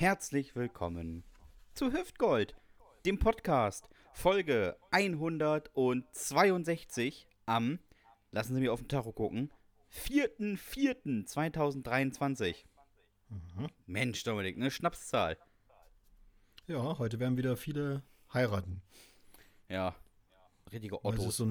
Herzlich willkommen zu Hüftgold, dem Podcast, Folge 162 am, lassen Sie mich auf den Tacho gucken, 4.4.2023. Mhm. Mensch, Dominik, eine Schnapszahl. Ja, heute werden wieder viele heiraten. Ja, richtige Ottos.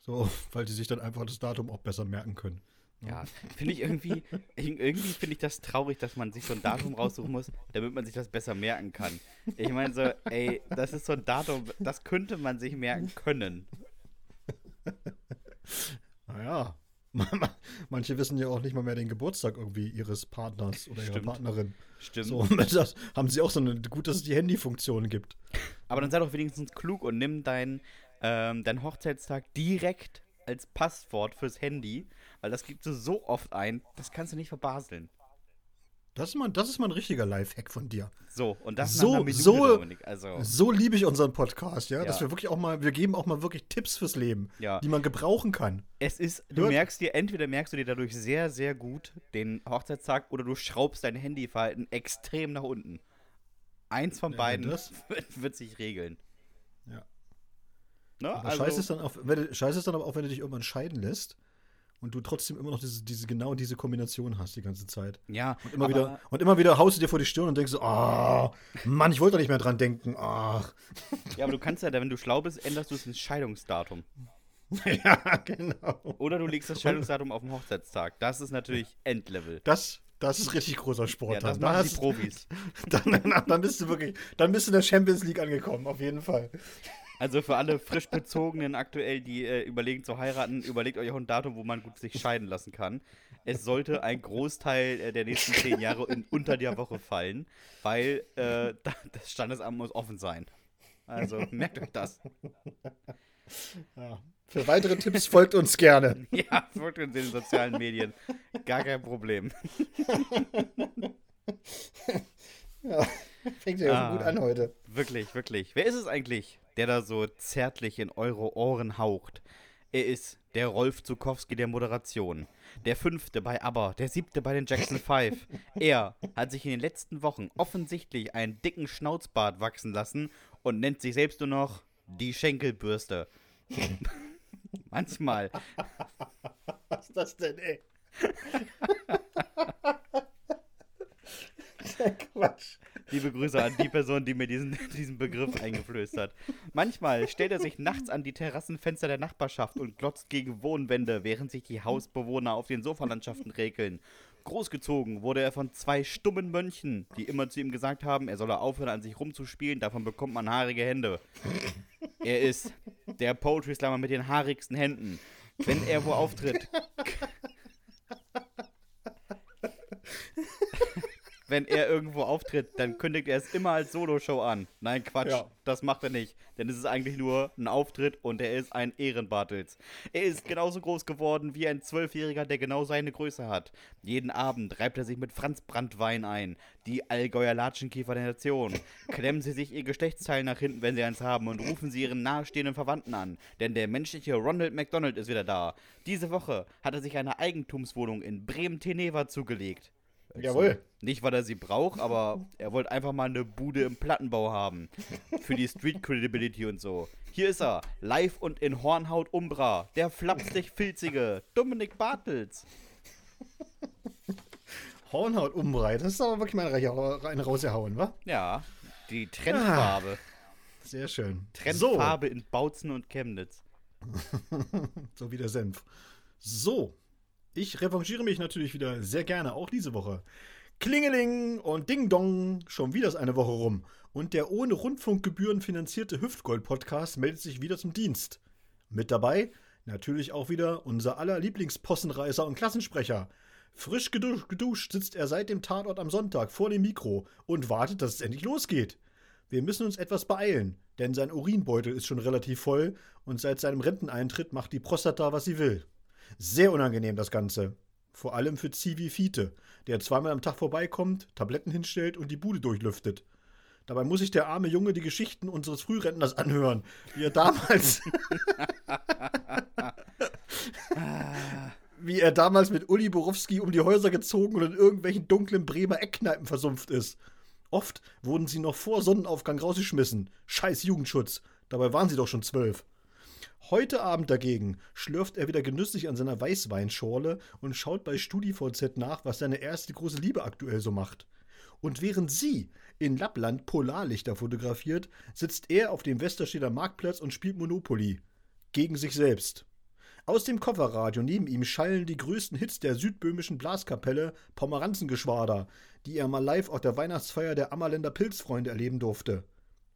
so weil die sich dann einfach das Datum auch besser merken können. Ja, finde ich irgendwie, ir- irgendwie finde ich das traurig, dass man sich so ein Datum raussuchen muss, damit man sich das besser merken kann. Ich meine so, ey, das ist so ein Datum, das könnte man sich merken können. Naja, manche wissen ja auch nicht mal mehr den Geburtstag irgendwie ihres Partners oder ihrer Stimmt. Partnerin. Stimmt. So, das haben sie auch so eine, gut, dass es die Handyfunktion gibt. Aber dann sei doch wenigstens klug und nimm deinen ähm, dein Hochzeitstag direkt als Passwort fürs Handy, weil das gibst du so oft ein, das kannst du nicht verbaseln. Das ist mal, das ist mal ein richtiger Lifehack von dir. So, und das So- Minute, so- Dominik. Also, So liebe ich unseren Podcast, ja, dass Ja. wir wirklich auch mal, wir geben auch mal wirklich Tipps fürs Leben, Ja. die man gebrauchen kann. es ist, du Hört- merkst dir, entweder merkst du dir dadurch sehr, sehr gut den Hochzeitstag oder du schraubst dein Handyverhalten extrem nach unten. Eins von Ja, beiden das- wird, wird sich regeln. Ja. Ne? Also, scheiße ist dann auch, wenn du, scheiße ist dann aber auch, wenn du dich irgendwann scheiden lässt und du trotzdem immer noch diese, diese genau diese Kombination hast die ganze Zeit. ja, Und immer wieder und immer wieder haust du dir vor die Stirn und denkst so, ah, Mann, ich wollte doch nicht mehr dran denken. Ach. Ja, aber du kannst ja, wenn du schlau bist, änderst du ins Scheidungsdatum. ja, genau. Oder du legst das Scheidungsdatum auf den Hochzeitstag. Das ist natürlich Endlevel. Das, das ist richtig großer Sport. Ja, das dann. machen die hast- Profis. dann, dann, dann bist du wirklich, dann bist du in der Champions League angekommen, auf jeden Fall. Also für alle frisch bezogenen aktuell, die äh, überlegen zu heiraten, überlegt euch auch ein Datum, wo man gut sich scheiden lassen kann. Es sollte ein Großteil äh, der nächsten zehn Jahre in, unter der Woche fallen, weil äh, da- das Standesamt muss offen sein. Also merkt euch das. Ja. Für weitere Tipps folgt uns gerne. Ja, folgt uns in den sozialen Medien. Gar kein Problem. Ja. Fängt ja Ah. gut an heute. Wirklich, wirklich. Wer ist es eigentlich, der da so zärtlich in eure Ohren haucht? Er ist der Rolf Zukowski der Moderation. Der fünfte bei ABBA, der siebte bei den Jackson 5. Er hat sich in den letzten Wochen offensichtlich einen dicken Schnauzbart wachsen lassen und nennt sich selbst nur noch die Schenkelbürste. Manchmal. Was ist das denn, ey? Quatsch. Liebe Grüße an die Person, die mir diesen, diesen Begriff eingeflößt hat. Manchmal stellt er sich nachts an die Terrassenfenster der Nachbarschaft und glotzt gegen Wohnwände, während sich die Hausbewohner auf den Sofalandschaften räkeln. Großgezogen wurde er von zwei stummen Mönchen, die immer zu ihm gesagt haben, er solle aufhören, an sich rumzuspielen, davon bekommt man haarige Hände. Er ist der Poetry Slammer mit den haarigsten Händen. Wenn er wo auftritt, wenn er irgendwo auftritt, dann kündigt er es immer als Soloshow an. Nein, Quatsch, Ja. das macht er nicht. Denn es ist eigentlich nur ein Auftritt und er ist ein Ehrenbartels. Er ist genauso groß geworden wie ein Zwölfjähriger, der genau seine Größe hat. Jeden Abend reibt er sich mit Franz Brandwein ein. Die Allgäuer Latschenkiefer der Nation. Klemmen sie sich ihr Geschlechtsteil nach hinten, wenn sie eins haben, und rufen sie ihren nahestehenden Verwandten an. Denn der menschliche Ronald McDonald ist wieder da. Diese Woche hat er sich eine Eigentumswohnung in Bremen-Teneva zugelegt. Jawohl. Nicht, weil er sie braucht, aber er wollte einfach mal eine Bude im Plattenbau haben. Für die Street Credibility und so. Hier ist er, live und in Hornhaut Umbra, der flapsig filzige Dominik Bartels. Hornhaut umbreit. Das ist aber wirklich mal eine eine rausgehauen, wa? Ja, die Trendfarbe. Sehr schön. Trendfarbe in Bautzen und Chemnitz. So, so wie der Senf. So, ich revanchiere mich natürlich wieder sehr gerne, auch diese Woche. Klingeling und Ding Dong, schon wieder ist eine Woche rum. Und der ohne Rundfunkgebühren finanzierte Hüftgold-Podcast meldet sich wieder zum Dienst. Mit dabei natürlich auch wieder unser aller Lieblingspossenreißer und Klassensprecher. Frisch geduscht, geduscht sitzt er seit dem Tatort am Sonntag vor dem Mikro und wartet, dass es endlich losgeht. Wir müssen uns etwas beeilen, denn sein Urinbeutel ist schon relativ voll und seit seinem Renteneintritt macht die Prostata, was sie will. Sehr unangenehm das Ganze. Vor allem für Zivi Fiete, der zweimal am Tag vorbeikommt, Tabletten hinstellt und die Bude durchlüftet. Dabei muss sich der arme Junge die Geschichten unseres Frührentners anhören, wie er damals, wie er damals mit Uli Borowski um die Häuser gezogen und in irgendwelchen dunklen Bremer Eckkneipen versumpft ist. Oft wurden sie noch vor Sonnenaufgang rausgeschmissen. Scheiß Jugendschutz. Dabei waren sie doch schon zwölf. Heute Abend dagegen schlürft er wieder genüsslich an seiner Weißweinschorle und schaut bei StudiVZ nach, was seine erste große Liebe aktuell so macht. Und während sie in Lappland Polarlichter fotografiert, sitzt er auf dem Westersteder Marktplatz und spielt Monopoly. Gegen sich selbst. Aus dem Kofferradio neben ihm schallen die größten Hits der südböhmischen Blaskapelle Pomeranzengeschwader, die er mal live auf der Weihnachtsfeier der Ammerländer Pilzfreunde erleben durfte.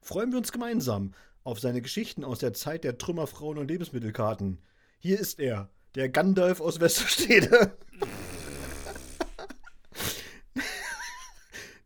Freuen wir uns gemeinsam auf seine Geschichten aus der Zeit der Trümmerfrauen und Lebensmittelkarten. Hier ist er, der Gandalf aus Westerstede.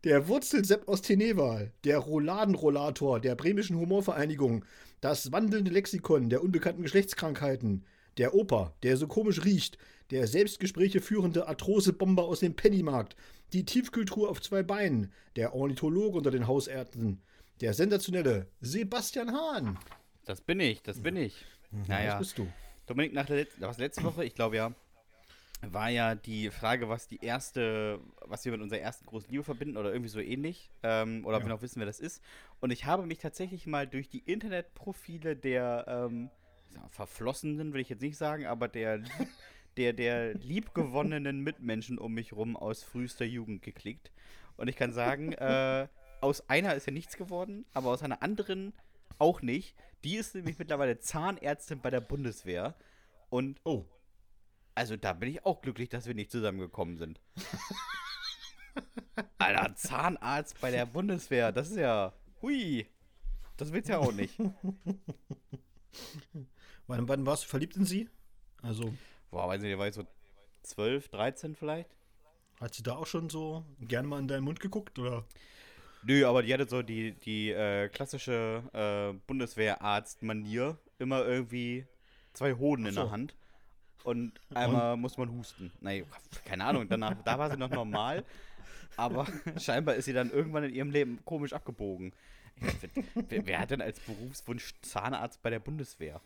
Der Wurzelsepp aus Teneval, der Rouladenrollator der bremischen Humorvereinigung, das wandelnde Lexikon der unbekannten Geschlechtskrankheiten, der Opa, der so komisch riecht, der Selbstgespräche führende Arthrose-Bomber aus dem Pennymarkt, die Tiefkultur auf zwei Beinen, der Ornithologe unter den Hausärzten, der sensationelle Sebastian Hahn. Das bin ich, das bin ich. Naja. Das bist du. Dominik, nach der was letzte Woche, ich glaube ja, war ja die Frage, was die erste, was wir mit unserer ersten großen Liebe verbinden oder irgendwie so ähnlich. Ähm, oder ob Ja. wir noch wissen, wer das ist. Und ich habe mich tatsächlich mal durch die Internetprofile der ähm, Verflossenen, will ich jetzt nicht sagen, aber der, der, der liebgewonnenen Mitmenschen um mich rum aus frühester Jugend geklickt. Und ich kann sagen, äh, aus einer ist ja nichts geworden, aber aus einer anderen auch nicht. Die ist nämlich mittlerweile Zahnärztin bei der Bundeswehr. Und Oh, also da bin ich auch glücklich, dass wir nicht zusammengekommen sind. Alter, Zahnarzt bei der Bundeswehr, das ist ja. Hui. Das willst ja auch nicht. wann, wann warst du verliebt in sie? Also, Boah, weiß nicht, war jetzt so 12, 13 vielleicht? hat sie da auch schon so gern mal in deinen Mund geguckt? Oder? Nö, aber die hatte so die, die äh, klassische äh, Bundeswehrarzt-Manier. Immer irgendwie zwei Hoden in so. der Hand. Und einmal muss man husten. Nein, keine Ahnung, danach, da war sie noch normal. Aber scheinbar ist sie dann irgendwann in ihrem Leben komisch abgebogen. Wer, wer hat denn als Berufswunsch Zahnarzt bei der Bundeswehr?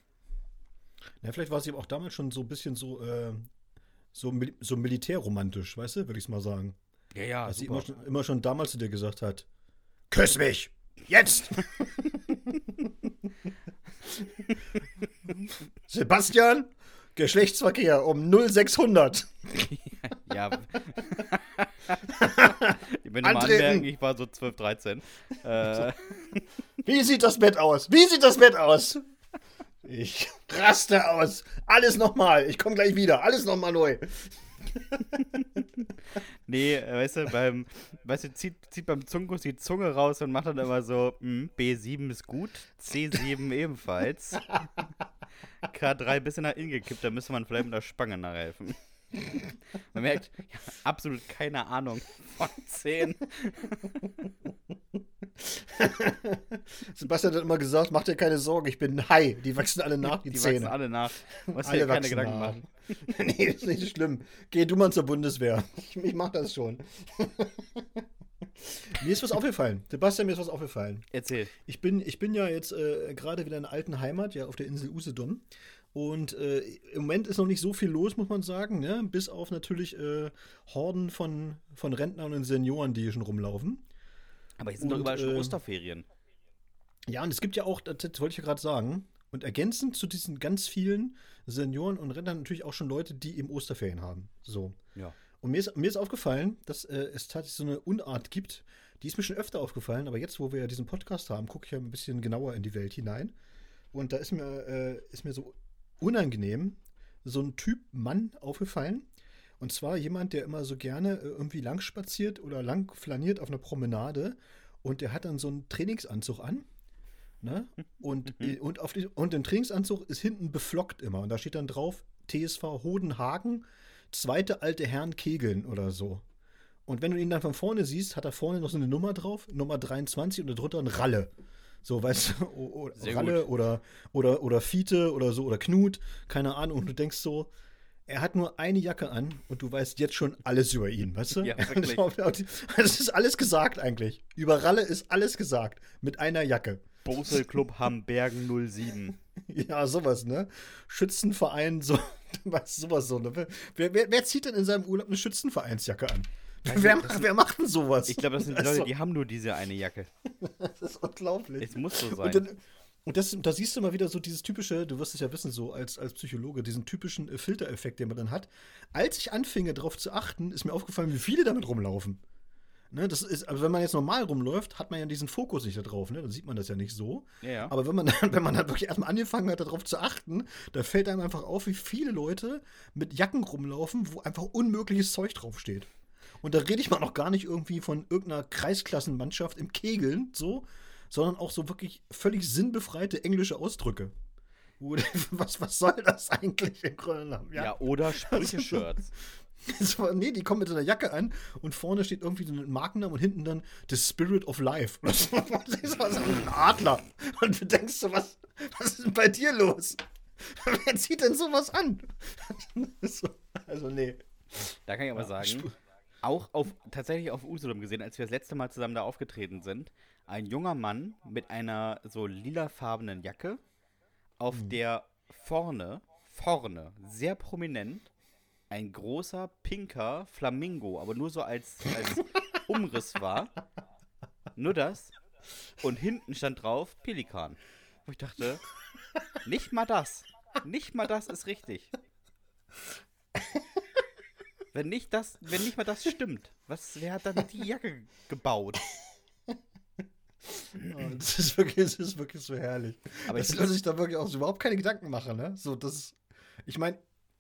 Na, vielleicht war sie auch damals schon so ein bisschen so, äh, so, so militärromantisch, weißt du, würde ich es mal sagen. Ja, ja, sie super. immer schon, immer schon damals zu dir gesagt hat: Küss mich! Jetzt! Sebastian, Geschlechtsverkehr um 0600. Ja. ich bin mal anmerken, ich war so 12, 13. Äh, Wie sieht das Bett aus? Wie sieht das Bett aus? Ich raste aus. Alles nochmal. Ich komme gleich wieder. Alles nochmal neu. nee, äh, weißt du, beim, weißt du, zieht, zieht beim Zungenkuss die Zunge raus und macht dann immer so, hm, B7 ist gut, C7 ebenfalls. K3 bisschen nach innen gekippt, da müsste man vielleicht mit der Spange nachhelfen. Man merkt, ja, absolut keine Ahnung von 10. Sebastian hat immer gesagt, mach dir keine Sorgen, ich bin ein Hai. Die wachsen alle nach, die, Die Zähne. wachsen alle nach. Muss Alle dir keine Gedanken nach. machen. nee, ist nicht schlimm. Geh du mal zur Bundeswehr. Ich, ich mach das schon. mir ist was aufgefallen. Sebastian, mir ist was aufgefallen. Erzähl. Ich bin, ich bin ja jetzt äh, gerade wieder in der alten Heimat, ja, auf der Insel Usedom. Und äh, im Moment ist noch nicht so viel los, muss man sagen, ne? bis auf natürlich äh, Horden von, von Rentnern und Senioren, die hier schon rumlaufen. Aber hier sind doch Und, überall schon äh, Osterferien. Ja, und es gibt ja auch, das, das wollte ich ja gerade sagen, und ergänzend zu diesen ganz vielen Senioren und Rentnern natürlich auch schon Leute, die eben Osterferien haben. So. Ja. Und mir ist, mir ist aufgefallen, dass äh, es tatsächlich so eine Unart gibt, die ist mir schon öfter aufgefallen, aber jetzt, wo wir ja diesen Podcast haben, gucke ich ja ein bisschen genauer in die Welt hinein. Und da ist mir, äh, ist mir so unangenehm so ein Typ Mann aufgefallen. Und zwar jemand, der immer so gerne äh, irgendwie lang spaziert oder lang flaniert auf einer Promenade und der hat dann so einen Trainingsanzug an. Ne? Und, äh, und, auf die, und den Trainingsanzug ist hinten beflockt immer. Und da steht dann drauf TSV Hodenhagen, zweite alte Herren Kegeln oder so. Und wenn du ihn dann von vorne siehst, hat er vorne noch so eine Nummer drauf, Nummer 23 und darunter ein Ralle. So, weißt du, Ralle gut. oder, oder, oder Fiete oder so oder Knut, keine Ahnung. Und du denkst so, er hat nur eine Jacke an und du weißt jetzt schon alles über ihn, weißt du? Ja, wirklich. Es ist alles gesagt eigentlich. Über Ralle ist alles gesagt. Mit einer Jacke. Bosel Club Hambergen 07. Ja, sowas, ne? Schützenverein, so, was, sowas so, ne? Wer, wer, wer zieht denn in seinem Urlaub eine Schützenvereinsjacke an? Wer, das sind- wer macht denn sowas? Ich glaube, das sind die ist Leute, die haben nur diese eine Jacke. Das ist unglaublich. Es muss so sein. Und, dann, und das, da siehst du mal wieder so dieses typische, du wirst es ja wissen, so als, als Psychologe, diesen typischen äh, Filtereffekt, den man dann hat. Als ich anfing, darauf zu achten, ist mir aufgefallen, wie viele damit rumlaufen. Ne, das ist, also wenn man jetzt normal rumläuft, hat man ja diesen Fokus nicht da drauf, ne? Dann sieht man das ja nicht so. Ja, ja. Aber wenn man, dann, wenn man dann wirklich erstmal angefangen hat, darauf zu achten, da fällt einem einfach auf, wie viele Leute mit Jacken rumlaufen, wo einfach unmögliches Zeug draufsteht. Und da rede ich mal noch gar nicht irgendwie von irgendeiner Kreisklassenmannschaft im Kegeln, so, sondern auch so wirklich völlig sinnbefreite englische Ausdrücke. Was, was soll das eigentlich im Grunde genommen? ja. oder Sprüche-Shirts. So, nee, die kommen mit so einer Jacke an und vorne steht irgendwie so ein Markenname und hinten dann The Spirit of Life. Das ist also ein Adler. Und du denkst so, was, was ist denn bei dir los? Wer zieht denn sowas an? So, also, nee. Da kann ich aber sagen, auch auf, tatsächlich auf Usedom gesehen, als wir das letzte Mal zusammen da aufgetreten sind, ein junger Mann mit einer so lilafarbenen Jacke, auf der vorne, vorne, sehr prominent, ein großer, pinker Flamingo, aber nur so als, als Umriss war. Nur das. Und hinten stand drauf Pelikan. Wo ich dachte, nicht mal das. Nicht mal das ist richtig. Wenn nicht das, wenn nicht mal das stimmt, was, wer hat dann die Jacke gebaut? Oh, Das ist wirklich, das ist wirklich so herrlich. Aber dass ich Leute sich da wirklich auch so überhaupt keine Gedanken machen, ne? So, das ist, ich meine,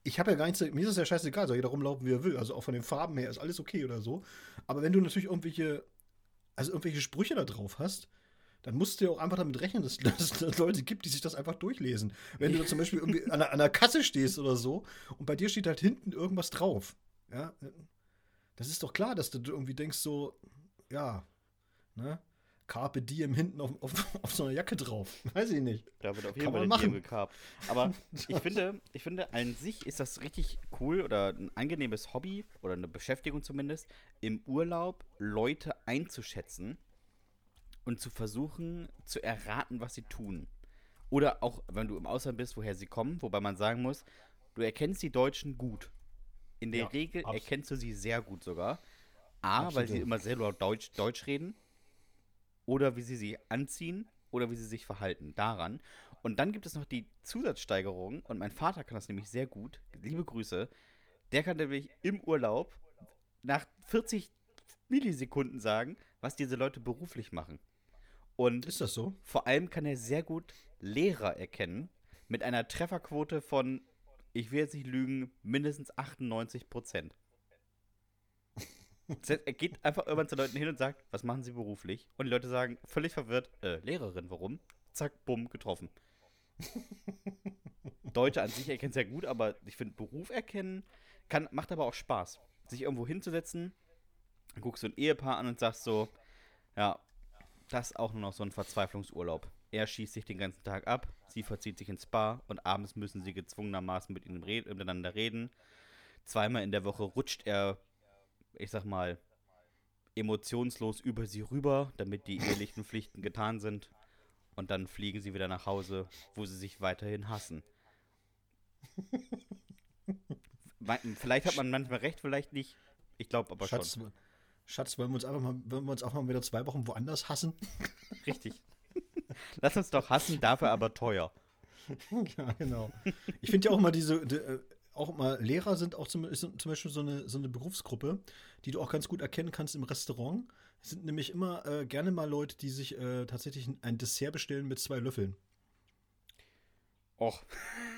ich habe ja gar nichts, mir ist es ja scheißegal, soll jeder rumlaufen, wie er will. Also auch von den Farben her ist alles okay oder so. Aber wenn du natürlich irgendwelche, also irgendwelche Sprüche da drauf hast, dann musst du ja auch einfach damit rechnen, dass dass es Leute gibt, die sich das einfach durchlesen. Wenn du zum Beispiel irgendwie an der Kasse stehst oder so und bei dir steht halt hinten irgendwas drauf. Ja, das ist doch klar, dass du irgendwie denkst so, ja, ne? Carpe Diem hinten auf, auf, auf so einer Jacke drauf. Weiß ich nicht. Da wird auf jeden Fall ein Diem gekarbt. Aber ich finde, ich finde, an sich ist das richtig cool oder ein angenehmes Hobby oder eine Beschäftigung zumindest, im Urlaub Leute einzuschätzen und zu versuchen zu erraten, was sie tun. Oder auch, wenn du im Ausland bist, woher sie kommen, wobei man sagen muss, du erkennst die Deutschen gut. In der Ja, Regel abs- erkennst du sie sehr gut sogar. A, weil sie Absolut. immer sehr laut Deutsch, Deutsch reden. Oder wie sie sich anziehen oder wie sie sich verhalten. Daran. Und dann gibt es noch die Zusatzsteigerung. Und mein Vater kann das nämlich sehr gut. Liebe Grüße. Der kann nämlich im Urlaub nach 40 Millisekunden sagen, was diese Leute beruflich machen. Und Ist das so? vor allem kann er sehr gut Lehrer erkennen mit einer Trefferquote von, ich will jetzt nicht lügen, mindestens 98 Prozent. Das heißt, er geht einfach irgendwann zu Leuten hin und sagt, was machen sie beruflich? Und die Leute sagen, völlig verwirrt, äh, Lehrerin, warum? Zack, bumm, getroffen. Deutsche an sich erkennen sehr gut, aber ich finde, Beruf erkennen kann, macht aber auch Spaß. Sich irgendwo hinzusetzen, dann guckst du ein Ehepaar an und sagst so, ja, das ist auch nur noch so ein Verzweiflungsurlaub. Er schießt sich den ganzen Tag ab, sie verzieht sich ins Spa und abends müssen sie gezwungenermaßen mit ihm red miteinander reden. Zweimal in der Woche rutscht er, ich sag mal, emotionslos über sie rüber, damit die ehelichen Pflichten getan sind. Und dann fliegen sie wieder nach Hause, wo sie sich weiterhin hassen. Vielleicht hat man manchmal recht, vielleicht nicht. Ich glaube aber Schatz, schon. Schatz, wollen wir uns einfach mal, wollen wir uns auch mal wieder zwei Wochen woanders hassen? Richtig. Lass uns doch hassen, dafür aber teuer. ja, genau. Ich finde ja auch mal diese, die, äh, auch mal Lehrer sind auch zum, zum Beispiel so eine, so eine Berufsgruppe, die du auch ganz gut erkennen kannst im Restaurant. Es sind nämlich immer äh, gerne mal Leute, die sich äh, tatsächlich ein- Dessert bestellen mit zwei Löffeln. Och,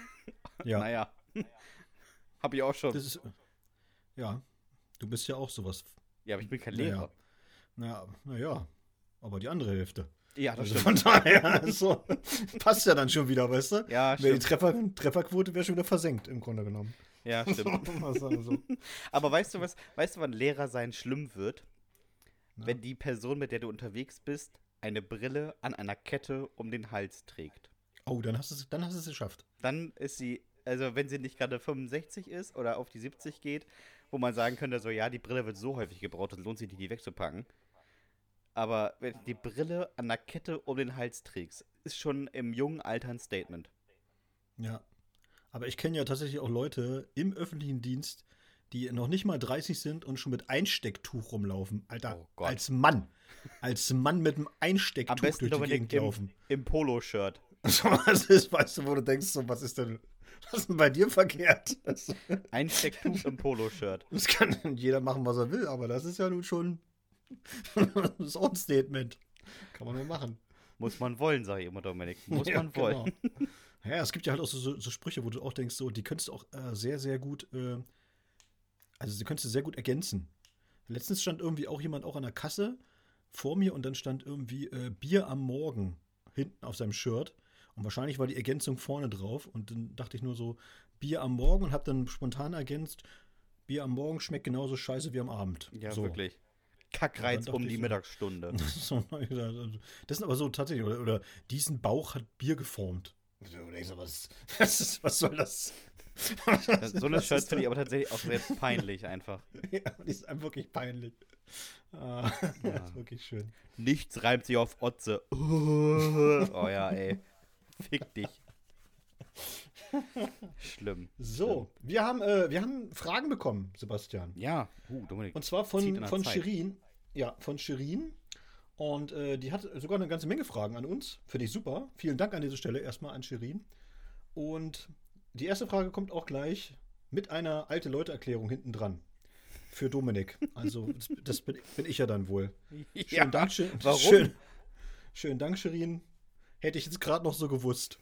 Ja, naja. Hab ich auch schon. das ist, äh, ja, du bist ja auch sowas. ja, aber ich bin kein Naja. Lehrer. Naja, naja, aber die andere Hälfte. Ja, das Also stimmt. von daher, so, passt ja dann schon wieder, weißt du? Ja, Wär die stimmt. Treffer, Trefferquote wäre schon wieder versenkt, im Grunde genommen. Ja, stimmt. So. Aber weißt du was, weißt du, wann Lehrer sein schlimm wird? Na? Wenn die Person, mit der du unterwegs bist, eine Brille an einer Kette um den Hals trägt. Oh, dann hast du es dann hast du es geschafft. Dann ist sie, also wenn sie nicht gerade 65 ist oder auf die 70 geht, wo man sagen könnte, so ja, die Brille wird so häufig gebraucht, es lohnt sich nicht, die wegzupacken. Aber wenn du die Brille an der Kette um den Hals trägst, ist schon im jungen Alter ein Statement. Ja. Aber ich kenne ja tatsächlich auch Leute im öffentlichen Dienst, die noch nicht mal 30 sind und schon mit Einstecktuch rumlaufen. Alter, Oh Gott. als Mann. Als Mann mit einem Am Einstecktuch besten durch die Dominik Gegend im, laufen. im Polo-Shirt. So, was ist, weißt du, wo du denkst, so, was ist denn, was ist denn bei dir verkehrt? Das, Ein Stecktuch im Polo-Shirt. das kann jeder machen, was er will, aber das ist ja nun schon auch ein Statement. Kann man nur machen. Muss man wollen, sage ich immer, Dominik. Muss Ja, man wollen. genau. Ja, es gibt ja halt auch so, so, so Sprüche, wo du auch denkst, so, die könntest du auch äh, sehr, sehr gut, äh, also die könntest du sehr gut ergänzen. Letztens stand irgendwie auch jemand auch an der Kasse vor mir und dann stand irgendwie äh, Bier am Morgen hinten auf seinem Shirt. Und wahrscheinlich war die Ergänzung vorne drauf. Und dann dachte ich nur so, Bier am Morgen und habe dann spontan ergänzt, Bier am Morgen schmeckt genauso scheiße wie am Abend. Ja, so. wirklich. Kackreiz um die so- Mittagsstunde. So, das sind aber so tatsächlich, oder, oder diesen Bauch hat Bier geformt. Du denkst, was, was, was soll das? So eine Was Shirt finde ich aber tatsächlich auch sehr peinlich einfach. Ja, die ist einem wirklich peinlich. Ah, Ja. das ist wirklich schön. Nichts reimt sich auf Otze. Oh ja, ey. Fick dich. Schlimm. So, wir haben, äh, wir haben Fragen bekommen, Sebastian. Ja. Uh, Dominik. Und zwar von, von Zeit. Shirin. Ja, von Shirin. Und äh, die hat sogar eine ganze Menge Fragen an uns. Finde ich super. Vielen Dank an dieser Stelle erstmal an Shirin. Und die erste Frage kommt auch gleich mit einer alte Leute-Erklärung hinten dran. Für Dominik. Also, das, das bin, bin ich ja dann wohl. Ja, Schönen Dank, schön, warum? Schön, schönen Dank, Shirin. Hätte ich jetzt gerade noch so gewusst.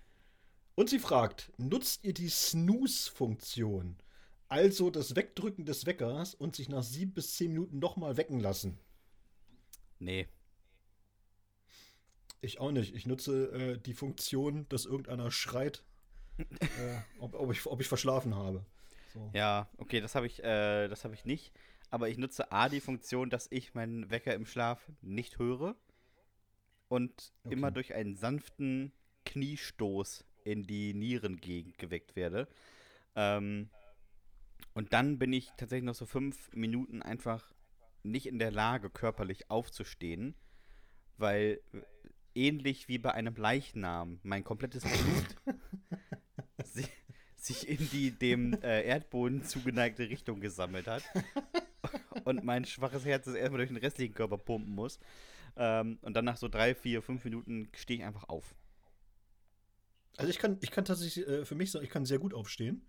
Und sie fragt: Nutzt ihr die Snooze-Funktion? Also das Wegdrücken des Weckers und sich nach sieben bis zehn Minuten nochmal wecken lassen. Nee. Ich auch nicht. Ich nutze äh, die Funktion, dass irgendeiner schreit, äh, ob, ob, ich, ob ich verschlafen habe. So. Ja, okay, das habe ich, äh, das habe ich nicht. Aber ich nutze A die Funktion, dass ich meinen Wecker im Schlaf nicht höre und Okay. immer durch einen sanften Kniestoß in die Nierengegend geweckt werde. Ähm, und dann bin ich tatsächlich noch so fünf Minuten einfach nicht in der Lage, körperlich aufzustehen, weil äh, ähnlich wie bei einem Leichnam mein komplettes Blut si- sich in die dem äh, Erdboden zugeneigte Richtung gesammelt hat und mein schwaches Herz es erstmal durch den restlichen Körper pumpen muss. Ähm, und dann nach so drei, vier, fünf Minuten stehe ich einfach auf. Also ich kann, ich kann tatsächlich äh, für mich sagen, ich kann sehr gut aufstehen.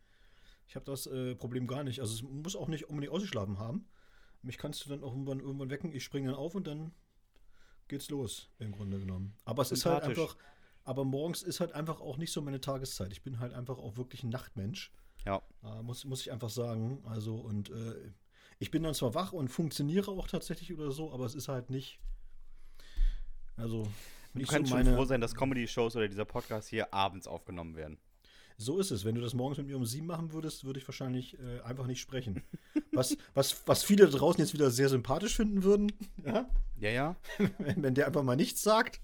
Ich habe das äh, Problem gar nicht. Also es muss auch nicht unbedingt ausgeschlafen haben. Mich kannst du dann auch irgendwann, irgendwann wecken. Ich springe dann auf und dann geht's los, im Grunde genommen. Aber es ist halt einfach, aber morgens ist halt einfach auch nicht so meine Tageszeit. Ich bin halt einfach auch wirklich ein Nachtmensch. Ja. Äh, muss, muss ich einfach sagen. Also, und äh, ich bin dann zwar wach und funktioniere auch tatsächlich oder so, aber es ist halt nicht. Also, Du nicht kannst so schon meine. froh sein, dass Comedy-Shows oder dieser Podcast hier abends aufgenommen werden. So ist es. Wenn du das morgens mit mir um sieben machen würdest, würde ich wahrscheinlich äh, einfach nicht sprechen. Was, was, was viele da draußen jetzt wieder sehr sympathisch finden würden, ja? Ja, ja. wenn, wenn der einfach mal nichts sagt.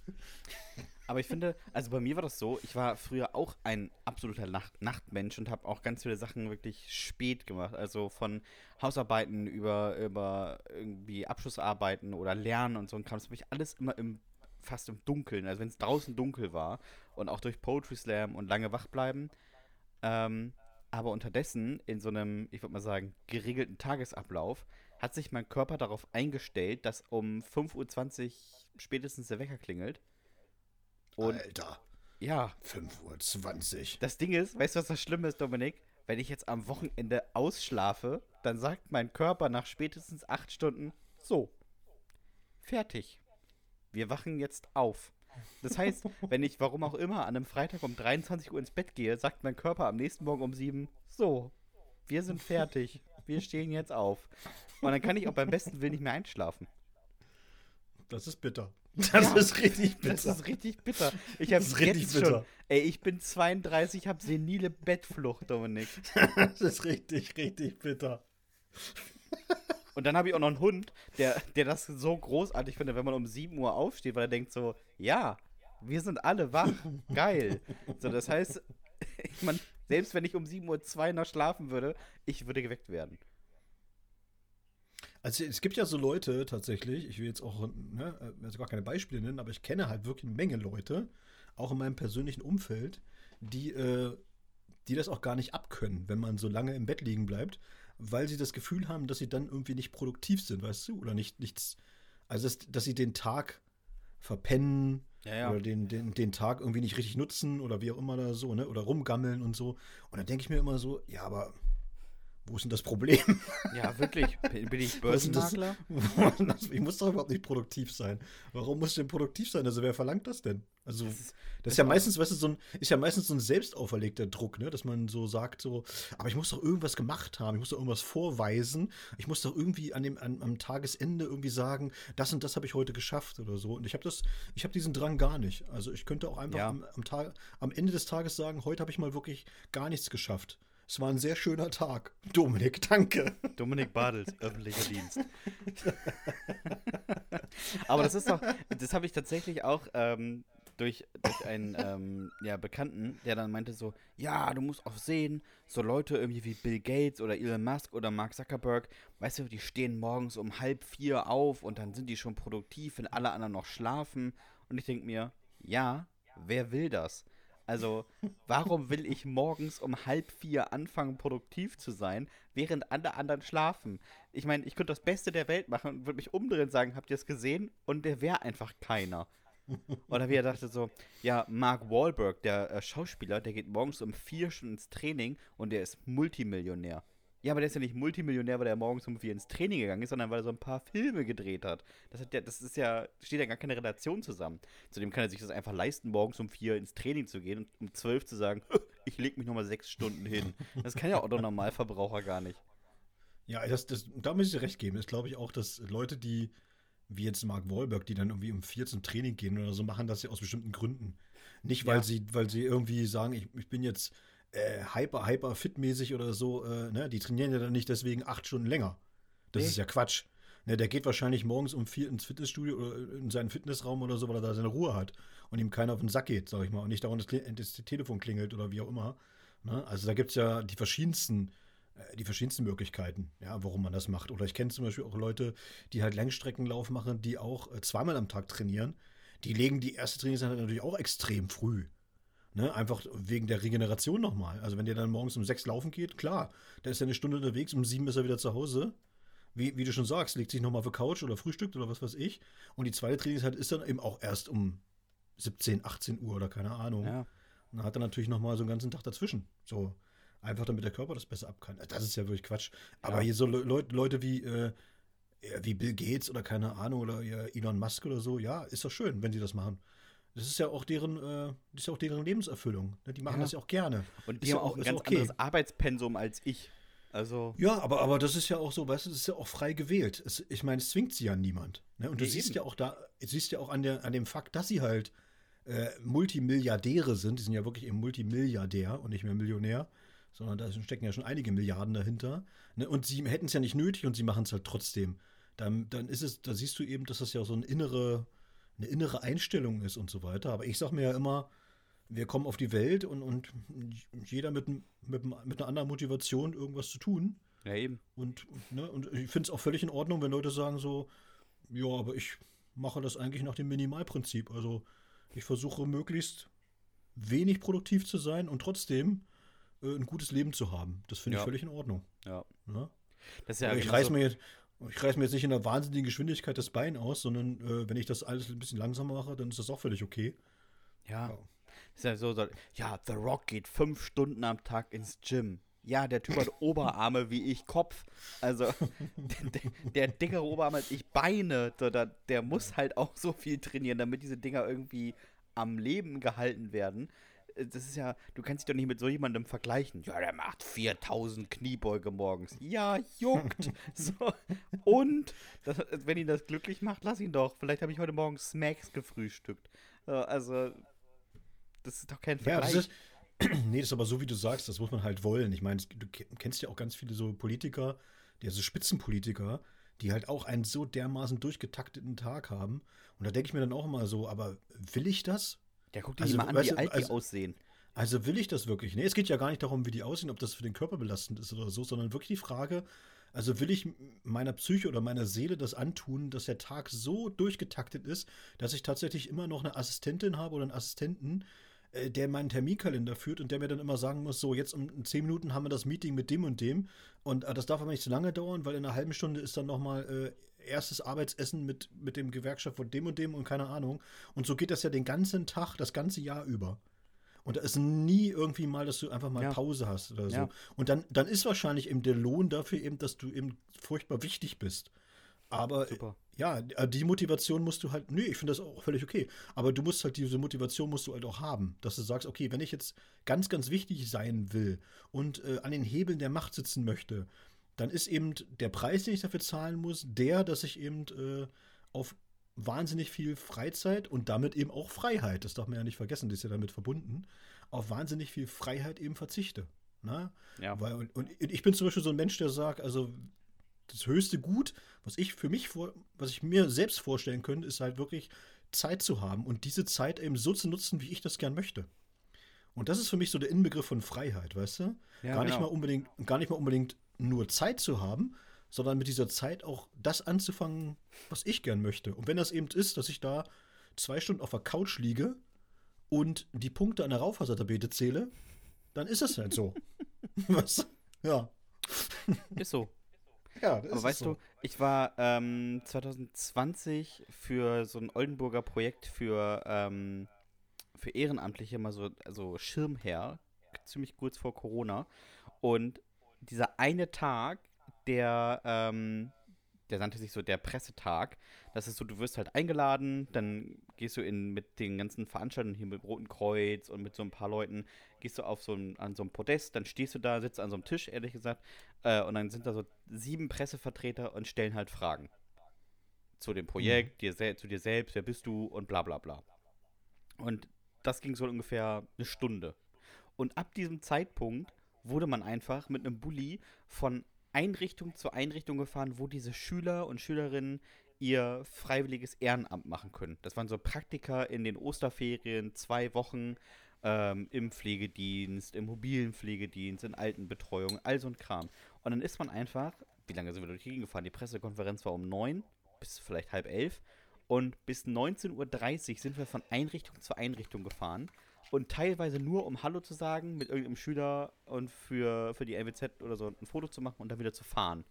Aber ich finde, also bei mir war das so, ich war früher auch ein absoluter Nacht Nachtmensch und habe auch ganz viele Sachen wirklich spät gemacht. Also von Hausarbeiten über, über irgendwie Abschlussarbeiten oder Lernen und so ein Kram. Das habe ich alles immer im, fast im Dunkeln. Also wenn es draußen dunkel war und auch durch Poetry Slam und lange wach bleiben. Ähm, aber unterdessen in so einem, ich würde mal sagen, geregelten Tagesablauf hat sich mein Körper darauf eingestellt, dass um 5.20 Uhr spätestens der Wecker klingelt. Und Alter, ja, 5.20 Uhr. das Ding ist, weißt du, was das Schlimme ist, Dominik? Wenn ich jetzt am Wochenende ausschlafe, dann sagt mein Körper nach spätestens acht Stunden, so, fertig. Wir wachen jetzt auf. Das heißt, wenn ich, warum auch immer, an einem Freitag um 23 Uhr ins Bett gehe, sagt mein Körper am nächsten Morgen um sieben, so, wir sind fertig. Wir stehen jetzt auf. Und dann kann ich auch beim besten Willen nicht mehr einschlafen. Das ist bitter. Das Ja, ist richtig bitter. Das ist richtig bitter. Ich habe Das ist richtig jetzt bitter. schon, ey, ich bin 32, habe senile Bettflucht, Dominik. das ist richtig, richtig bitter. Und dann habe ich auch noch einen Hund, der, der das so großartig findet, wenn man um 7 Uhr aufsteht, weil er denkt so, ja, wir sind alle wach, geil. So, das heißt, ich mein, selbst wenn ich um 7.02 Uhr noch schlafen würde, ich würde geweckt werden. Also es gibt ja so Leute tatsächlich, ich will jetzt auch ne, also gar keine Beispiele nennen, aber ich kenne halt wirklich eine Menge Leute, auch in meinem persönlichen Umfeld, die, äh, die das auch gar nicht abkönnen, wenn man so lange im Bett liegen bleibt. Weil sie das Gefühl haben, dass sie dann irgendwie nicht produktiv sind, weißt du? Oder nicht nichts. Also, dass, dass sie den Tag verpennen Ja, ja. oder den, den, den Tag irgendwie nicht richtig nutzen oder wie auch immer da so, ne? Oder rumgammeln und so. Und dann denke ich mir immer so, ja, aber wo ist denn das Problem? Ja, wirklich. Bin ich ist? Börsenmakler? ich muss doch überhaupt nicht produktiv sein. Warum muss ich denn produktiv sein? Also wer verlangt das denn? Also das ist- ist, das ja war- meistens, weißt du, so ein, ist ja meistens so ein selbst auferlegter Druck, ne? Dass man so sagt, so, aber ich muss doch irgendwas gemacht haben, ich muss doch irgendwas vorweisen, ich muss doch irgendwie an dem, an, am Tagesende irgendwie sagen, das und das habe ich heute geschafft oder so. Und ich habe das, ich habe diesen Drang gar nicht. Also ich könnte auch einfach Ja. am, am Tag, am Ende des Tages sagen, heute habe ich mal wirklich gar nichts geschafft. Es war ein sehr schöner Tag. Dominik, danke. Dominik Badels, öffentlicher Dienst. Aber das ist doch, das habe ich tatsächlich auch ähm, durch, durch einen ähm, ja, Bekannten, der dann meinte so, ja, du musst auch sehen, so Leute irgendwie wie Bill Gates oder Elon Musk oder Mark Zuckerberg, weißt du, die stehen morgens um halb vier auf und dann sind die schon produktiv, wenn alle anderen noch schlafen. Und ich denke mir, ja, wer will das? Also, warum will ich morgens um halb vier anfangen, produktiv zu sein, während alle anderen schlafen? Ich meine, ich könnte das Beste der Welt machen und würde mich umdrehen und sagen, habt ihr es gesehen? Und der wäre einfach keiner. Oder wie er dachte so, ja, Mark Wahlberg, der äh, Schauspieler, der geht morgens um vier Stunden ins Training und der ist Multimillionär. Ja, aber der ist ja nicht Multimillionär, weil er morgens um vier ins Training gegangen ist, sondern weil er so ein paar Filme gedreht hat. Das, hat ja, das ist ja, steht ja gar keine Relation zusammen. Zudem kann er sich das einfach leisten, morgens um vier ins Training zu gehen und um zwölf zu sagen, ich leg mich nochmal sechs Stunden hin. Das kann ja auch der Normalverbraucher gar nicht. Ja, das, das, da muss ich dir recht geben. Das glaube ich auch, dass Leute, die, wie jetzt Mark Wahlberg, die dann irgendwie um vier zum Training gehen oder so, machen das ja aus bestimmten Gründen. Nicht, weil Ja. sie, weil sie irgendwie sagen, ich, ich bin jetzt äh, hyper, hyper fitmäßig oder so, äh, ne? Die trainieren ja dann nicht deswegen acht Stunden länger. Das Nee. ist ja Quatsch. Ne, der geht wahrscheinlich morgens um vier ins Fitnessstudio oder in seinen Fitnessraum oder so, weil er da seine Ruhe hat und ihm keiner auf den Sack geht, sag ich mal, und nicht dauernd das, Kli- das Telefon klingelt oder wie auch immer. Ne? Also da gibt es ja die verschiedensten äh, die verschiedensten Möglichkeiten, ja, warum man das macht. Oder ich kenne zum Beispiel auch Leute, die halt Langstreckenlauf machen, die auch äh, zweimal am Tag trainieren. Die legen die erste Trainingseinheit natürlich auch extrem früh. Ne? Einfach wegen der Regeneration nochmal. Also wenn der dann morgens um sechs laufen geht, klar, der ist ja eine Stunde unterwegs, um sieben ist er wieder zu Hause. Wie, wie du schon sagst, legt sich nochmal auf die Couch oder frühstückt oder was weiß ich. Und die zweite Trainingseinheit ist dann eben auch erst um 17, 18 Uhr oder keine Ahnung. Ja. Und dann hat er natürlich nochmal so einen ganzen Tag dazwischen. So, einfach damit der Körper das besser ab kann. Das ist ja wirklich Quatsch. Aber Ja. hier so Le Leut- Leute wie, äh, wie Bill Gates oder keine Ahnung oder Elon Musk oder so, ja, ist doch schön, wenn sie das machen. Das ist ja auch deren, äh, das ist ja auch deren Lebenserfüllung. Ne? Die machen Ja. das ja auch gerne. Und Ist die ja haben auch auch- ein ist ganz okay. anderes Arbeitspensum als ich. Also, Ja, aber, aber das ist ja auch so, weißt du, das ist ja auch frei gewählt. Es, ich meine, es zwingt sie ja niemand. Ne? Und du siehst eben. ja auch da, siehst ja auch an, der, an dem Fakt, dass sie halt äh, Multimilliardäre sind. Die sind ja wirklich eben Multimilliardär und nicht mehr Millionär, sondern da stecken ja schon einige Milliarden dahinter. Ne? Und sie hätten es ja nicht nötig und sie machen es halt trotzdem. Dann, dann ist es, da siehst du eben, dass das ja so eine innere, eine innere Einstellung ist und so weiter. Aber ich sag mir ja immer, wir kommen auf die Welt und, und jeder mit, mit, mit einer anderen Motivation irgendwas zu tun. ja eben. Und, ne, und ich finde es auch völlig in Ordnung, wenn Leute sagen so, ja, aber ich mache das eigentlich nach dem Minimalprinzip. Also ich versuche möglichst wenig produktiv zu sein und trotzdem äh, ein gutes Leben zu haben. Das finde ich Ja. völlig in Ordnung. Ja. Ne? Das ist ja Aber ich reiß mir jetzt. Ich reiß mir jetzt nicht in einer wahnsinnigen Geschwindigkeit das Bein aus, sondern äh, wenn ich das alles ein bisschen langsamer mache, dann ist das auch völlig okay. Ja. Ja. Ist ja so, so, ja, The Rock geht fünf Stunden am Tag ins Gym. Ja, der Typ hat Oberarme wie ich Kopf. Also, der, der, der dickere Oberarm als ich Beine. So, da, der muss halt auch so viel trainieren, damit diese Dinger irgendwie am Leben gehalten werden. Äh, Das ist ja, du kannst dich doch nicht mit so jemandem vergleichen. Ja, der macht 4000 Kniebeuge morgens. Ja, juckt. so. Und, das, wenn ihn das glücklich macht, lass ihn doch. Vielleicht habe ich heute Morgen Smacks gefrühstückt. Also, das ist doch kein Ja, Vergleich. das ist. nee, das ist aber so, wie du sagst, das muss man halt wollen. Ich meine, du ke- kennst ja auch ganz viele so Politiker, die also Spitzenpolitiker, die halt auch einen so dermaßen durchgetakteten Tag haben. Und da denke ich mir dann auch immer so, aber will ich das? Ja, guck dir also, die mal an, weißt wie alt die also- aussehen. Also will ich das wirklich? Nee, es geht ja gar nicht darum, wie die aussehen, ob das für den Körper belastend ist oder so, sondern wirklich die Frage, also will ich meiner Psyche oder meiner Seele das antun, dass der Tag so durchgetaktet ist, dass ich tatsächlich immer noch eine Assistentin habe oder einen Assistenten, äh, der meinen Terminkalender führt und der mir dann immer sagen muss, so, jetzt um zehn Minuten haben wir das Meeting mit dem und dem und äh, das darf aber nicht zu lange dauern, weil in einer halben Stunde ist dann nochmal äh, erstes Arbeitsessen mit, mit dem Gewerkschaft von dem und dem und keine Ahnung. Und so geht das ja den ganzen Tag, das ganze Jahr über. Und da ist nie irgendwie mal, dass du einfach mal ja. Pause hast oder so. Ja. Und dann, dann ist wahrscheinlich eben der Lohn dafür eben, dass du eben furchtbar wichtig bist. Aber Super. Ja, äh, die Motivation musst du halt, nee, ich finde das auch völlig okay. Aber du musst halt diese Motivation musst du halt auch haben, dass du sagst, okay, wenn ich jetzt ganz, ganz wichtig sein will und äh, an den Hebeln der Macht sitzen möchte, dann ist eben der Preis, den ich dafür zahlen muss, der, dass ich eben äh, auf wahnsinnig viel Freizeit und damit eben auch Freiheit, das darf man ja nicht vergessen, das ist ja damit verbunden, auf wahnsinnig viel Freiheit eben verzichte. Ne? Ja. Weil, und ich bin zum Beispiel so ein Mensch, der sagt, also das höchste Gut, was ich für mich vor, was ich mir selbst vorstellen könnte, ist halt wirklich Zeit zu haben und diese Zeit eben so zu nutzen, wie ich das gern möchte. Und das ist für mich so der Inbegriff von Freiheit, weißt du? Ja, gar, genau. nicht mal unbedingt, gar nicht mal unbedingt nur Zeit zu haben, sondern mit dieser Zeit auch das anzufangen, was ich gern möchte. Und wenn das eben ist, dass ich da zwei Stunden auf der Couch liege und die Punkte an der Raufasertabete zähle, dann ist es halt so. was? Ja. Ist so. Ja, das Aber weißt so. du, ich war ähm, 2020 für so ein Oldenburger Projekt für, ähm, für Ehrenamtliche mal so also Schirmherr, ziemlich kurz vor Corona. Und dieser eine Tag, der, ähm, der nannte sich so der Pressetag. Das ist so, du wirst halt eingeladen, dann gehst du in mit den ganzen Veranstaltern hier mit Roten Kreuz und mit so ein paar Leuten, gehst du auf so ein, an so einem Podest, dann stehst du da, sitzt an so einem Tisch, ehrlich gesagt, äh, und dann sind da so sieben Pressevertreter und stellen halt Fragen. Zu dem Projekt, mhm. dir, zu dir selbst, wer bist du und bla bla bla. Und das ging so ungefähr eine Stunde. Und ab diesem Zeitpunkt wurde man einfach mit einem Bulli von Einrichtung zu Einrichtung gefahren, wo diese Schüler und Schülerinnen ihr freiwilliges Ehrenamt machen können. Das waren so Praktika in den Osterferien, zwei Wochen ähm, im Pflegedienst, im mobilen Pflegedienst, in Altenbetreuung, all so ein Kram. Und dann ist man einfach, wie lange sind wir durch die Gegend gefahren? Die Pressekonferenz war um neun bis vielleicht halb elf. Und bis 19.30 Uhr sind wir von Einrichtung zu Einrichtung gefahren und teilweise nur, um Hallo zu sagen mit irgendeinem Schüler und für, für die LWZ oder so ein Foto zu machen und dann wieder zu fahren.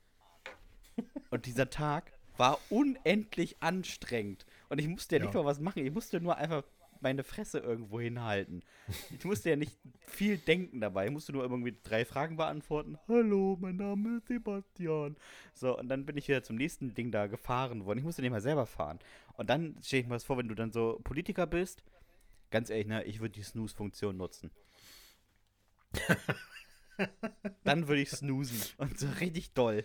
und dieser Tag war unendlich anstrengend. Und ich musste ja, ja, nicht mal was machen. Ich musste nur einfach meine Fresse irgendwo hinhalten. Ich musste ja nicht viel denken dabei. Ich musste nur irgendwie drei Fragen beantworten. Hallo, mein Name ist Sebastian. So, und dann bin ich wieder zum nächsten Ding da gefahren worden. Ich musste nicht mal selber fahren. Und dann stelle ich mir das vor, wenn du dann so Politiker bist ganz ehrlich, ne, ich würde die Snooze-Funktion nutzen. Dann würde ich snoosen. Und so richtig doll.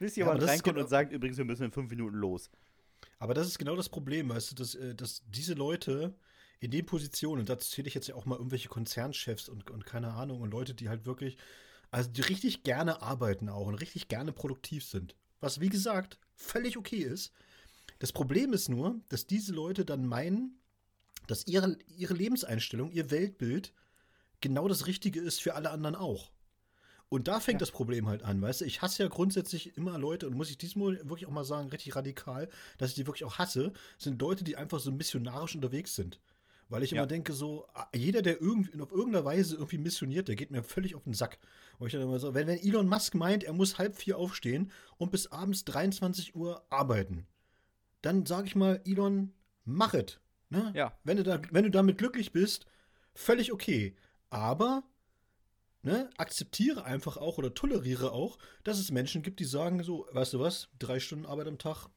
Bis jemand ja, reinkommt genau und sagt, übrigens, wir müssen in fünf Minuten los. Aber das ist genau das Problem, weißt du, dass, äh, dass diese Leute in den Positionen, und dazu zähle ich jetzt ja auch mal irgendwelche Konzernchefs und, und keine Ahnung, und Leute, die halt wirklich, also die richtig gerne arbeiten auch und richtig gerne produktiv sind. Was, wie gesagt, völlig okay ist. Das Problem ist nur, dass diese Leute dann meinen, dass ihre, ihre Lebenseinstellung, ihr Weltbild genau das Richtige ist für alle anderen auch. Und da fängt ja. das Problem halt an, weißt du? Ich hasse ja grundsätzlich immer Leute, und muss ich diesmal wirklich auch mal sagen, richtig radikal, dass ich die wirklich auch hasse, sind Leute, die einfach so missionarisch unterwegs sind. Weil ich ja. immer denke, so, jeder, der irgendwie auf irgendeiner Weise irgendwie missioniert, der geht mir völlig auf den Sack. Wo ich dann immer so, wenn, wenn Elon Musk meint, er muss halb vier aufstehen und bis abends 23 Uhr arbeiten, dann sage ich mal, Elon, mach es. Ne? Ja. Wenn du, da, wenn du damit glücklich bist, völlig okay. Aber ne, akzeptiere einfach auch oder toleriere auch, dass es Menschen gibt, die sagen so, weißt du was, drei Stunden Arbeit am Tag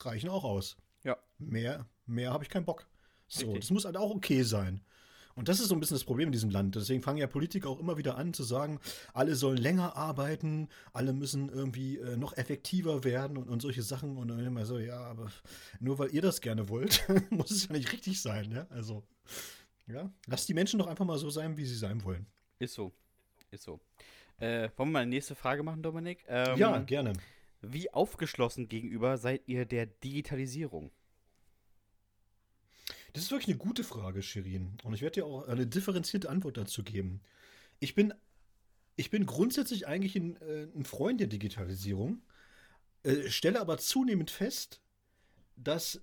reichen auch aus. Ja. Mehr, mehr habe ich keinen Bock. So, Richtig. das muss halt auch okay sein. Und das ist so ein bisschen das Problem in diesem Land. Deswegen fangen ja Politiker auch immer wieder an zu sagen, alle sollen länger arbeiten, alle müssen irgendwie äh, noch effektiver werden und, und solche Sachen. Und dann immer so, ja, aber nur weil ihr das gerne wollt, muss es ja nicht richtig sein. Ja? Also, ja, lasst die Menschen doch einfach mal so sein, wie sie sein wollen. Ist so. Ist so. Äh, wollen wir mal eine nächste Frage machen, Dominik? Ähm, ja, gerne. Wie aufgeschlossen gegenüber seid ihr der Digitalisierung? Das ist wirklich eine gute Frage, Shirin. Und ich werde dir auch eine differenzierte Antwort dazu geben. Ich bin, ich bin grundsätzlich eigentlich ein, äh, ein Freund der Digitalisierung, äh, stelle aber zunehmend fest, dass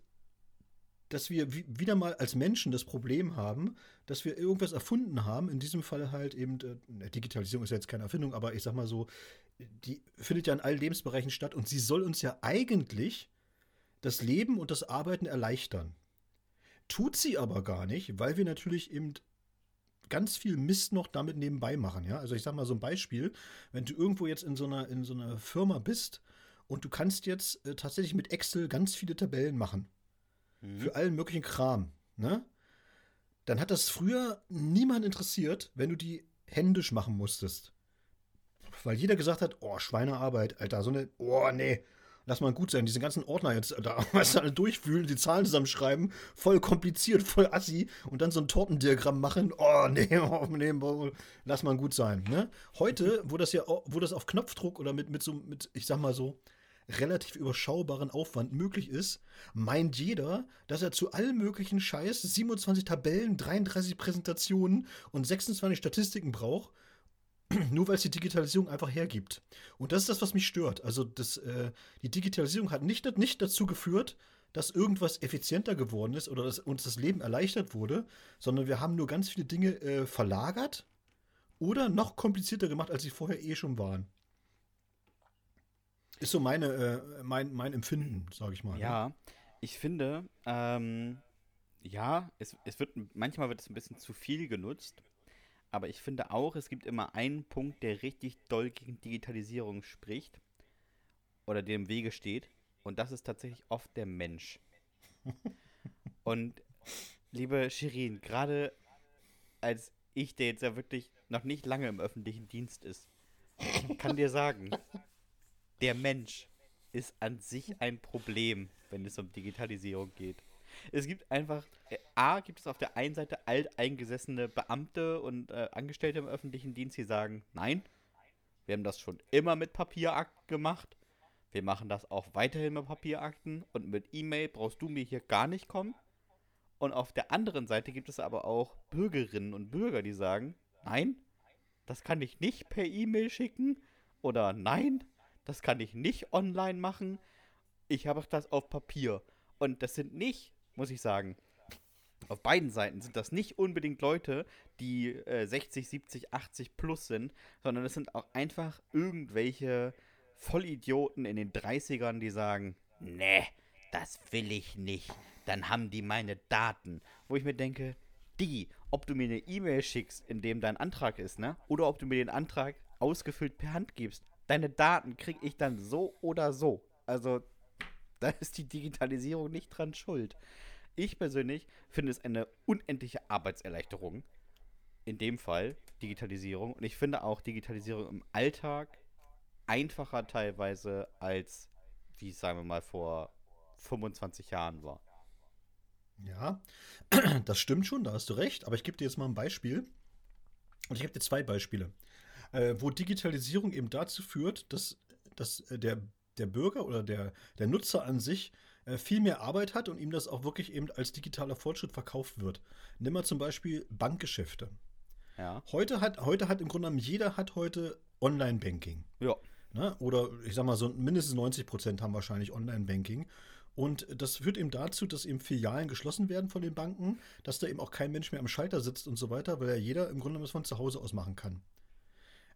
dass wir wieder mal als Menschen das Problem haben, dass wir irgendwas erfunden haben. In diesem Fall halt eben, äh, Digitalisierung ist ja jetzt keine Erfindung, aber ich sag mal so, die findet ja in allen Lebensbereichen statt und sie soll uns ja eigentlich das Leben und das Arbeiten erleichtern. Tut sie aber gar nicht, weil wir natürlich eben ganz viel Mist noch damit nebenbei machen. Ja? Also ich sag mal so ein Beispiel, wenn du irgendwo jetzt in so einer, in so einer Firma bist und du kannst jetzt äh, tatsächlich mit Excel ganz viele Tabellen machen. Mhm. Für allen möglichen Kram. Ne? Dann hat das früher niemand interessiert, wenn du die händisch machen musstest. Weil jeder gesagt hat, oh, Schweinearbeit, Alter, so eine, oh, nee, lass mal gut sein. Diese ganzen Ordner jetzt da weißt du, alle durchfühlen, die Zahlen zusammenschreiben, voll kompliziert, voll assi und dann so ein Tortendiagramm machen. Oh, nee, oh, nee lass mal gut sein. Ne? Heute, wo das ja wo das auf Knopfdruck oder mit, mit so, mit, ich sag mal so, relativ überschaubaren Aufwand möglich ist, meint jeder, dass er zu allen möglichen Scheiß 27 Tabellen, 33 Präsentationen und 26 Statistiken braucht, nur weil es die Digitalisierung einfach hergibt. Und das ist das, was mich stört. Also das, äh, die Digitalisierung hat nicht, nicht dazu geführt, dass irgendwas effizienter geworden ist oder dass uns das Leben erleichtert wurde, sondern wir haben nur ganz viele Dinge äh, verlagert oder noch komplizierter gemacht, als sie vorher eh schon waren. Ist so meine, äh, mein, mein Empfinden, sage ich mal. Ne? Ja, ne? ich finde, ähm, ja, es, es wird, manchmal wird es ein bisschen zu viel genutzt. Aber ich finde auch, es gibt immer einen Punkt, der richtig doll gegen Digitalisierung spricht oder dem im Wege steht. Und das ist tatsächlich oft der Mensch. und liebe Shirin, gerade als ich, der jetzt ja wirklich noch nicht lange im öffentlichen Dienst ist, kann dir sagen, der Mensch ist an sich ein Problem, wenn es um Digitalisierung geht. Es gibt einfach, äh, A, gibt es auf der einen Seite alteingesessene Beamte und äh, Angestellte im öffentlichen Dienst, die sagen, nein, wir haben das schon immer mit Papierakten gemacht. Wir machen das auch weiterhin mit Papierakten und mit E-Mail brauchst du mir hier gar nicht kommen. Und auf der anderen Seite gibt es aber auch Bürgerinnen und Bürger, die sagen, nein, das kann ich nicht per E-Mail schicken oder nein, das kann ich nicht online machen. Ich habe das auf Papier. Und das sind nicht muss ich sagen. Auf beiden Seiten sind das nicht unbedingt Leute, die äh, 60, 70, 80 plus sind, sondern es sind auch einfach irgendwelche Vollidioten in den 30ern, die sagen, nee, das will ich nicht. Dann haben die meine Daten. Wo ich mir denke, die, ob du mir eine E-Mail schickst, in dem dein Antrag ist, ne? Oder ob du mir den Antrag ausgefüllt per Hand gibst. Deine Daten kriege ich dann so oder so. Also, da ist die Digitalisierung nicht dran schuld. Ich persönlich finde es eine unendliche Arbeitserleichterung. In dem Fall Digitalisierung. Und ich finde auch Digitalisierung im Alltag einfacher teilweise als, wie sagen wir mal, vor 25 Jahren war. Ja, das stimmt schon, da hast du recht. Aber ich gebe dir jetzt mal ein Beispiel. Und ich habe dir zwei Beispiele, äh, wo Digitalisierung eben dazu führt, dass, dass äh, der, der Bürger oder der, der Nutzer an sich äh, viel mehr Arbeit hat und ihm das auch wirklich eben als digitaler Fortschritt verkauft wird. Nimm mal zum Beispiel Bankgeschäfte. Ja. Heute hat, heute hat im Grunde genommen jeder hat heute Online-Banking. Ja. Ne? Oder ich sag mal so mindestens 90 Prozent haben wahrscheinlich Online-Banking. Und das führt eben dazu, dass eben Filialen geschlossen werden von den Banken, dass da eben auch kein Mensch mehr am Schalter sitzt und so weiter, weil ja jeder im Grunde genommen es von zu Hause aus machen kann.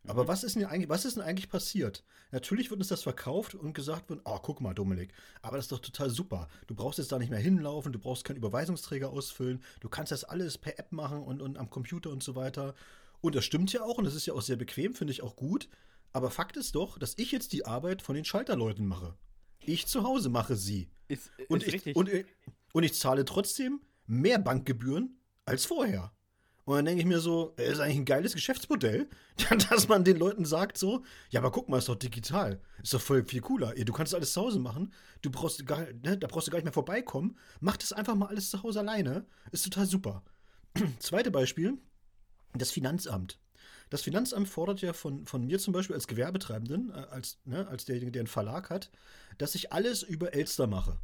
Aber mhm. was ist, denn eigentlich, was ist denn eigentlich passiert? Natürlich wird uns das verkauft und gesagt wird, oh, guck mal, Dominik, aber das ist doch total super. Du brauchst jetzt da nicht mehr hinlaufen, du brauchst keinen Überweisungsträger ausfüllen, du kannst das alles per App machen und, und am Computer und so weiter. Und das stimmt ja auch und das ist ja auch sehr bequem, finde ich auch gut. Aber Fakt ist doch, dass ich jetzt die Arbeit von den Schalterleuten mache. Ich zu Hause mache sie. Ist, ist und, ich, und, und ich zahle trotzdem mehr Bankgebühren als vorher. Und dann denke ich mir so, ist eigentlich ein geiles Geschäftsmodell, dass man den Leuten sagt so, ja, aber guck mal, ist doch digital. Ist doch voll viel cooler. Du kannst alles zu Hause machen. Du brauchst gar, ne, da brauchst du gar nicht mehr vorbeikommen. Mach das einfach mal alles zu Hause alleine. Ist total super. Zweite Beispiel, das Finanzamt. Das Finanzamt fordert ja von, von mir zum Beispiel als Gewerbetreibenden, äh, als, ne, als derjenige, der einen Verlag hat, dass ich alles über Elster mache.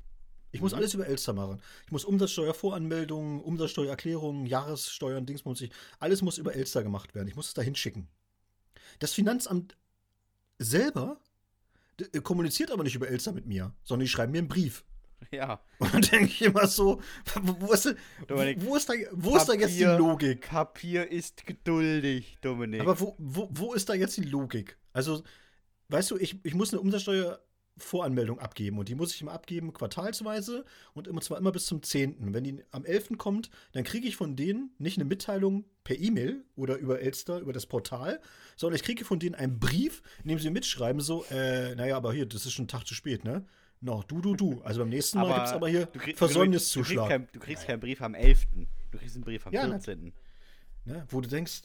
Ich muss mhm. alles über Elster machen. Ich muss Umsatzsteuervoranmeldungen, Umsatzsteuererklärungen, Jahressteuern, Dingsbums. Alles muss über Elster gemacht werden. Ich muss es dahin schicken. Das Finanzamt selber äh, kommuniziert aber nicht über Elster mit mir, sondern die schreiben mir einen Brief. Ja. Und dann denke ich immer so, wo, ist, Dominik, wo, ist da, wo ist da jetzt die Papier- Logik? Papier ist geduldig, Dominik. Aber wo, wo, wo ist da jetzt die Logik? Also, weißt du, ich, ich muss eine Umsatzsteuervoranmeldung abgeben und die muss ich immer abgeben quartalsweise und immer zwar immer bis zum 10. Wenn die am 11. kommt, dann kriege ich von denen nicht eine Mitteilung per E-Mail oder über Elster, über das Portal, sondern ich kriege von denen einen Brief, in dem sie mitschreiben, so, äh, naja, aber hier, das ist schon ein Tag zu spät, ne? No, du, du, du. Also beim nächsten Mal gibt es aber hier du krieg- Du kriegst, Versäumniszuschlag. kein, du kriegst keinen Brief am 11. Du kriegst einen Brief am Ja, ne? 14. Ne? Wo du denkst,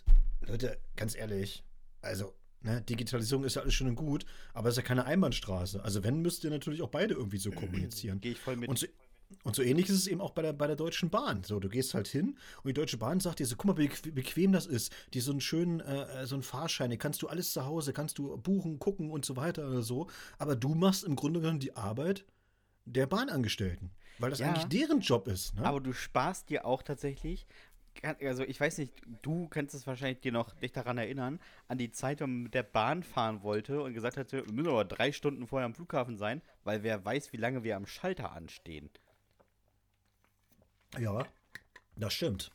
Leute, ganz ehrlich, also, ne, Digitalisierung ist ja alles schön und gut, aber es ist ja keine Einbahnstraße. Also wenn, müsst ihr natürlich auch beide irgendwie so kommunizieren. Gehe ich voll mit. Und so, und so ähnlich ist es eben auch bei der, bei der Deutschen Bahn. So, du gehst halt hin und die Deutsche Bahn sagt dir so, guck mal, wie bequ- bequem das ist. Die so einen schönen, äh, so einen Fahrschein, den kannst du alles zu Hause, kannst du buchen, gucken und so weiter oder so. Aber du machst im Grunde genommen die Arbeit der Bahnangestellten. Weil das Ja. eigentlich deren Job ist. Ne? Aber du sparst dir auch tatsächlich, kann- also ich weiß nicht, du kannst es wahrscheinlich dir noch dich daran erinnern, an die Zeit, wenn man mit der Bahn fahren wollte und gesagt hatte, wir müssen aber drei Stunden vorher am Flughafen sein, weil wer weiß, wie lange wir am Schalter anstehen. Ja, das stimmt.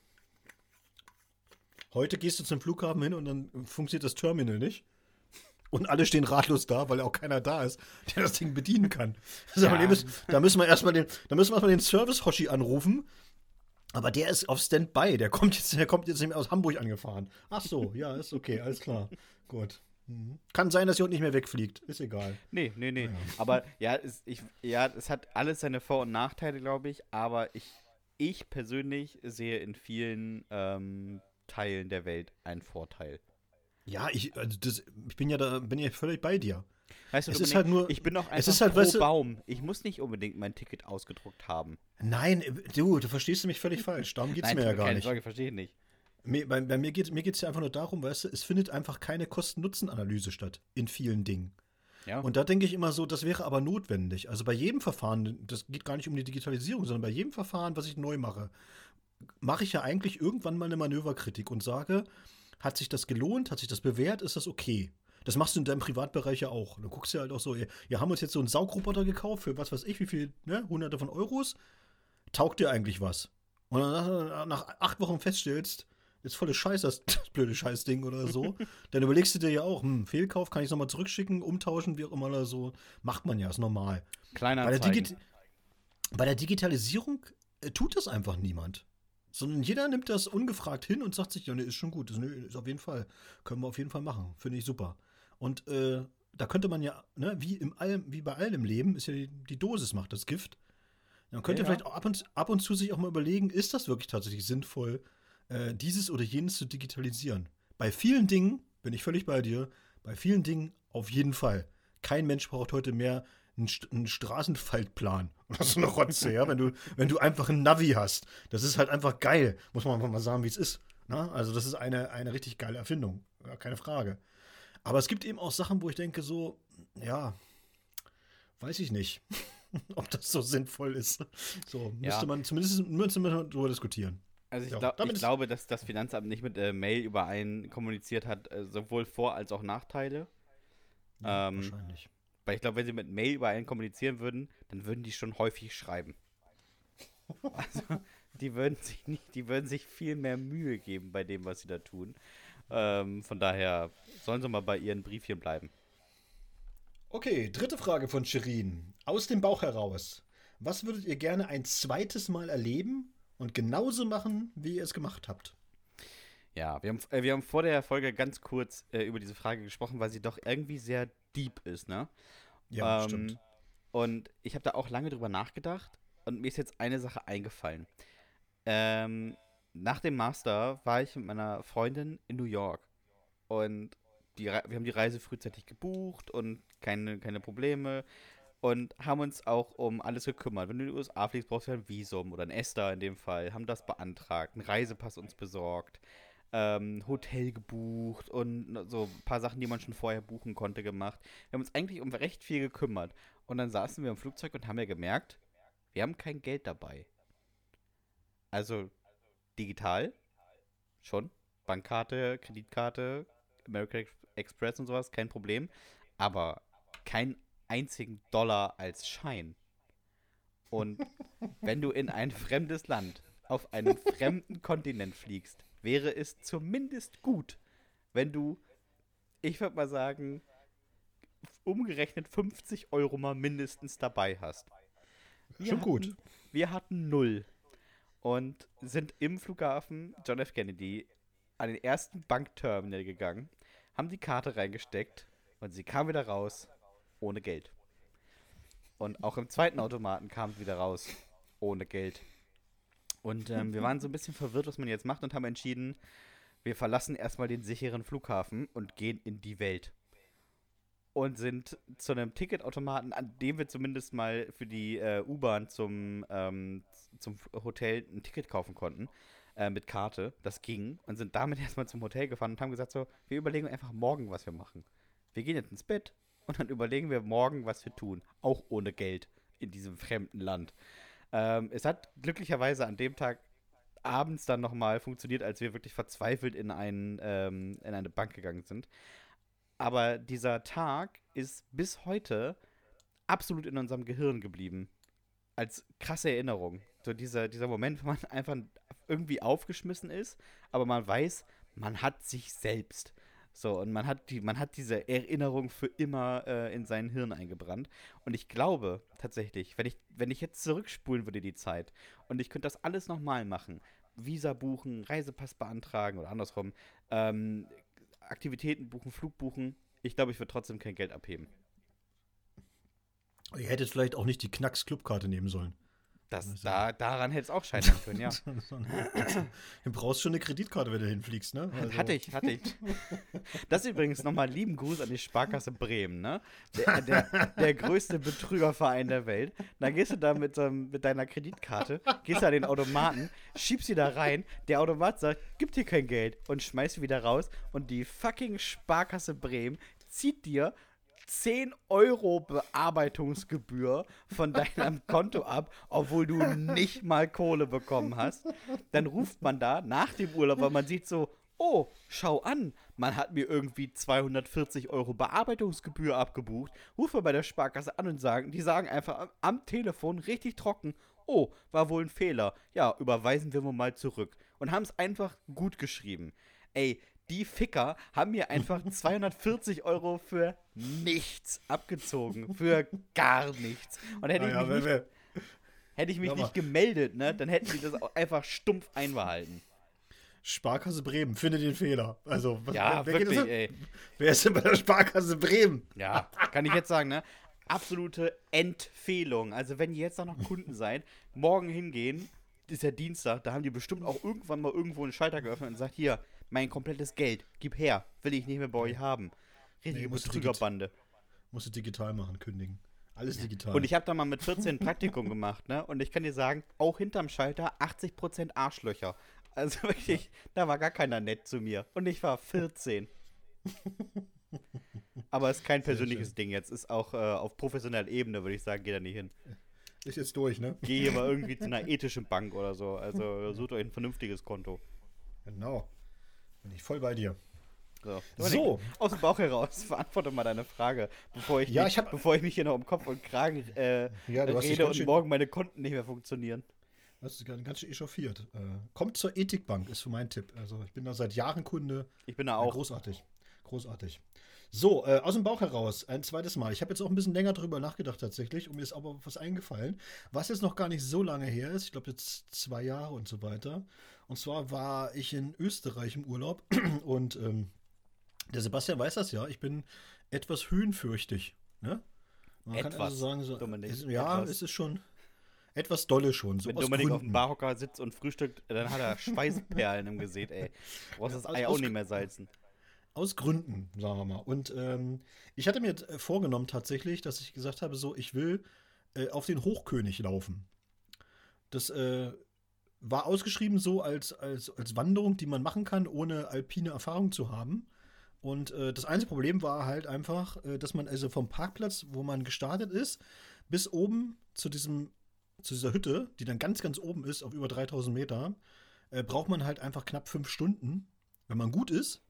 Heute gehst du zum Flughafen hin und dann funktioniert das Terminal nicht. Und alle stehen ratlos da, weil auch keiner da ist, der das Ding bedienen kann. Ja. Da müssen wir erstmal den, da müssen wir erstmal den Service-Hoshi anrufen. Aber der ist auf Standby. Der kommt jetzt, der kommt jetzt nicht mehr aus Hamburg angefahren. Ach so, ja, ist okay, alles klar. Gut. Mhm. Kann sein, dass ihr heute nicht mehr wegfliegt. Ist egal. Nee, nee, nee. Aber ja es, ich, ja, es hat alles seine Vor- und Nachteile, glaube ich. Aber ich, ich persönlich sehe in vielen ähm, Teilen der Welt einen Vorteil. Ja, ich, also das, ich bin ja da, bin ja völlig bei dir. Weißt du, Es ist halt nur- ich bin doch es einfach ist halt, pro weißt du- Baum. Ich muss nicht unbedingt mein Ticket ausgedruckt haben. Nein, du, du verstehst mich völlig falsch. Darum geht es mir ja gar keine nicht. Sorge, verstehe ich nicht. Mir, bei, bei mir geht es ja einfach nur darum, weißt du, es findet einfach keine Kosten-Nutzen-Analyse statt in vielen Dingen. Ja. Und da denke ich immer so, das wäre aber notwendig. Also bei jedem Verfahren, das geht gar nicht um die Digitalisierung, sondern bei jedem Verfahren, was ich neu mache, mache ich ja eigentlich irgendwann mal eine Manöverkritik und sage, hat sich das gelohnt, hat sich das bewährt, ist das okay? Das machst du in deinem Privatbereich ja auch. Du guckst ja halt auch so, wir haben uns jetzt so einen Saugroboter gekauft für was weiß ich, wie viel, ne, hunderte von Euros. Taugt dir eigentlich was? Und dann nach, nach acht Wochen feststellst, ist volle Scheiß, das, das blöde Scheißding oder so, dann überlegst du dir ja auch, hm, Fehlkauf, kann ich es nochmal zurückschicken, umtauschen, wie auch immer oder so. Macht man ja, ist normal. Kleiner Bei der, Digi bei der Digitalisierung äh, tut das einfach niemand. Sondern jeder nimmt das ungefragt hin und sagt sich, ja, ne, ist schon gut, ist, ne, ist auf jeden Fall, können wir auf jeden Fall machen, finde ich super. Und äh, da könnte man ja, ne, wie, im allem, wie bei allem Leben, ist ja die, die Dosis macht das Gift. Man könnte Ja. vielleicht auch ab und, ab und zu sich auch mal überlegen, ist das wirklich tatsächlich sinnvoll, äh, dieses oder jenes zu digitalisieren? Bei vielen Dingen bin ich völlig bei dir, bei vielen Dingen auf jeden Fall. Kein Mensch braucht heute mehr einen, einen Straßenfaltplan oder so eine Rotze, ja, wenn du, wenn du einfach ein Navi hast. Das ist halt einfach geil, muss man einfach mal sagen, wie es ist. Na? Also das ist eine, eine richtig geile Erfindung, ja, keine Frage. Aber es gibt eben auch Sachen, wo ich denke so, ja, weiß ich nicht, ob das so sinnvoll ist. So müsste Ja. man zumindest müsste man darüber diskutieren. Also ich, Ja, glaub, ich glaube, dass das Finanzamt nicht mit äh, Mail überein kommuniziert hat, äh, sowohl Vor- als auch Nachteile. Ja, Ähm, wahrscheinlich. Weil ich glaube, wenn sie mit Mail überein kommunizieren würden, dann würden die schon häufig schreiben. Also, die würden sich nicht, die würden sich viel mehr Mühe geben bei dem, was sie da tun. Ähm, von daher sollen sie mal bei ihren Briefchen bleiben. Okay, dritte Frage von Shirin. Aus dem Bauch heraus. Was würdet ihr gerne ein zweites Mal erleben und genauso machen, wie ihr es gemacht habt? Ja, wir haben, äh, wir haben vor der Folge ganz kurz äh, über diese Frage gesprochen, weil sie doch irgendwie sehr deep ist, ne? Ja, Ähm, stimmt. Und ich habe da auch lange drüber nachgedacht und mir ist jetzt eine Sache eingefallen. Ähm, nach dem Master war ich mit meiner Freundin in New York und die, wir haben die Reise frühzeitig gebucht und keine, keine Probleme und haben uns auch um alles gekümmert. Wenn du in die USA fliegst, brauchst du ein Visum oder ein ESTA in dem Fall, haben das beantragt, einen Reisepass uns besorgt, ähm, Hotel gebucht und so ein paar Sachen, die man schon vorher buchen konnte, gemacht. Wir haben uns eigentlich um recht viel gekümmert. Und dann saßen wir im Flugzeug und haben ja gemerkt, wir haben kein Geld dabei. Also digital schon. Bankkarte, Kreditkarte, American Ex- Express und sowas, kein Problem. Aber keinen einzigen Dollar als Schein. Und wenn du in ein fremdes Land, auf einen fremden Kontinent fliegst, wäre es zumindest gut, wenn du, ich würde mal sagen, umgerechnet 50 Euro mal mindestens dabei hast. Wir Schon hatten, gut. Wir hatten null und sind im Flughafen John F. Kennedy an den ersten Bankterminal gegangen, haben die Karte reingesteckt und sie kam wieder raus ohne Geld. Und auch im zweiten Automaten kam es wieder raus ohne Geld. Und ähm, wir waren so ein bisschen verwirrt, was man jetzt macht und haben entschieden, wir verlassen erstmal den sicheren Flughafen und gehen in die Welt. Und sind zu einem Ticketautomaten, an dem wir zumindest mal für die äh, U-Bahn zum, ähm, zum Hotel ein Ticket kaufen konnten, äh, mit Karte. Das ging. Und sind damit erstmal zum Hotel gefahren und haben gesagt: So, wir überlegen einfach morgen, was wir machen. Wir gehen jetzt ins Bett und dann überlegen wir morgen, was wir tun. Auch ohne Geld in diesem fremden Land. Ähm, es hat glücklicherweise an dem Tag abends dann nochmal funktioniert, als wir wirklich verzweifelt in, einen, ähm, in eine Bank gegangen sind. Aber dieser Tag ist bis heute absolut in unserem Gehirn geblieben. Als krasse Erinnerung. So dieser, dieser Moment, wo man einfach irgendwie aufgeschmissen ist, aber man weiß, man hat sich selbst. So, und man hat, die, man hat diese Erinnerung für immer äh, in sein Hirn eingebrannt. Und ich glaube tatsächlich, wenn ich, wenn ich jetzt zurückspulen würde die Zeit und ich könnte das alles nochmal machen, Visa buchen, Reisepass beantragen oder andersrum, ähm, Aktivitäten buchen, Flug buchen, ich glaube, ich würde trotzdem kein Geld abheben. Ihr hättet vielleicht auch nicht die Knacks-Clubkarte nehmen sollen. Das, da, daran hätte es auch scheitern können, ja. du brauchst schon eine Kreditkarte, wenn du hinfliegst, ne? Also. Hatte ich, hatte ich. Das ist übrigens nochmal lieben Gruß an die Sparkasse Bremen, ne? Der, der, der größte Betrügerverein der Welt. Da gehst du da mit, ähm, mit deiner Kreditkarte, gehst an den Automaten, schiebst sie da rein, der Automat sagt, gibt dir kein Geld und schmeißt sie wieder raus und die fucking Sparkasse Bremen zieht dir 10 Euro Bearbeitungsgebühr von deinem Konto ab, obwohl du nicht mal Kohle bekommen hast. Dann ruft man da nach dem Urlaub, weil man sieht so, oh, schau an, man hat mir irgendwie 240 Euro Bearbeitungsgebühr abgebucht. Ruft man bei der Sparkasse an und sagen, die sagen einfach am, am Telefon richtig trocken, oh, war wohl ein Fehler. Ja, überweisen wir mal zurück. Und haben es einfach gut geschrieben. Ey, die Ficker haben mir einfach 240 Euro für nichts abgezogen. Für gar nichts. Und hätte Naja, ich mich, nicht, hätte ich mich nicht gemeldet, ne, dann hätten die das auch einfach stumpf einbehalten. Sparkasse Bremen, finde den Fehler. Also, was, Ja, wer, wirklich, ey. wer ist denn bei der Sparkasse Bremen? Ja, kann ich jetzt sagen, ne? Absolute Empfehlung. Also, wenn ihr jetzt da noch Kunden seid, morgen hingehen, ist ja Dienstag, da haben die bestimmt auch irgendwann mal irgendwo einen Schalter geöffnet und sagt: Hier, mein komplettes Geld, gib her, will ich nicht mehr bei euch haben. Richtige Nee, Betrügerbande. Musst du digital machen, kündigen. Alles digital. Und ich habe da mal mit 14 ein Praktikum gemacht, ne? Und ich kann dir sagen, auch hinterm Schalter 80% Arschlöcher. Also wirklich, da war gar keiner nett zu mir. Und ich war 14. Aber ist kein persönliches. Ding jetzt. Ist auch äh, auf professioneller Ebene, würde ich sagen, geht da nicht hin. ist jetzt durch, ne? Geh hier mal irgendwie zu einer ethischen Bank oder so. Also sucht euch ein vernünftiges Konto. Genau. Bin ich voll bei dir. So. So. Aus dem Bauch heraus, beantworte mal deine Frage, bevor ich, Ja, mich, ich hab- bevor ich mich hier noch um Kopf und Kragen äh, Ja, rede und schön- morgen meine Konten nicht mehr funktionieren. Das ist ganz, ganz schön echauffiert. Äh, kommt zur Ethikbank, ist so mein Tipp. Also ich bin da seit Jahren Kunde. Ich bin da Ja, auch. großartig. Großartig. So, äh, aus dem Bauch heraus, ein zweites Mal. Ich habe jetzt auch ein bisschen länger drüber nachgedacht tatsächlich und mir ist aber was eingefallen, was jetzt noch gar nicht so lange her ist. Ich glaube jetzt zwei Jahre und so weiter. Und zwar war ich in Österreich im Urlaub und ähm, der Sebastian weiß das ja. Ich bin etwas höhenfürchtig. Ne? Man kann Etwas, also sagen, so, Dominik, ist, ja, etwas. es ist schon etwas dolle schon. So Wenn Dominik auf Gründen. dem Barhocker sitzt und frühstückt, dann hat er Schweißperlen im Gesicht, ey. Du brauchst das Ei auch nicht mehr salzen. Aus Gründen, sagen wir mal. Und ähm, ich hatte mir äh, vorgenommen tatsächlich, dass ich gesagt habe, so, ich will äh, auf den Hochkönig laufen. Das äh, war ausgeschrieben so als, als, als Wanderung, die man machen kann, ohne alpine Erfahrung zu haben. Und äh, das einzige Problem war halt einfach, äh, dass man also vom Parkplatz, wo man gestartet ist, bis oben zu diesem zu dieser Hütte, die dann ganz, ganz oben ist, auf über 3000 Meter, äh, braucht man halt einfach knapp fünf Stunden. Wenn man gut ist,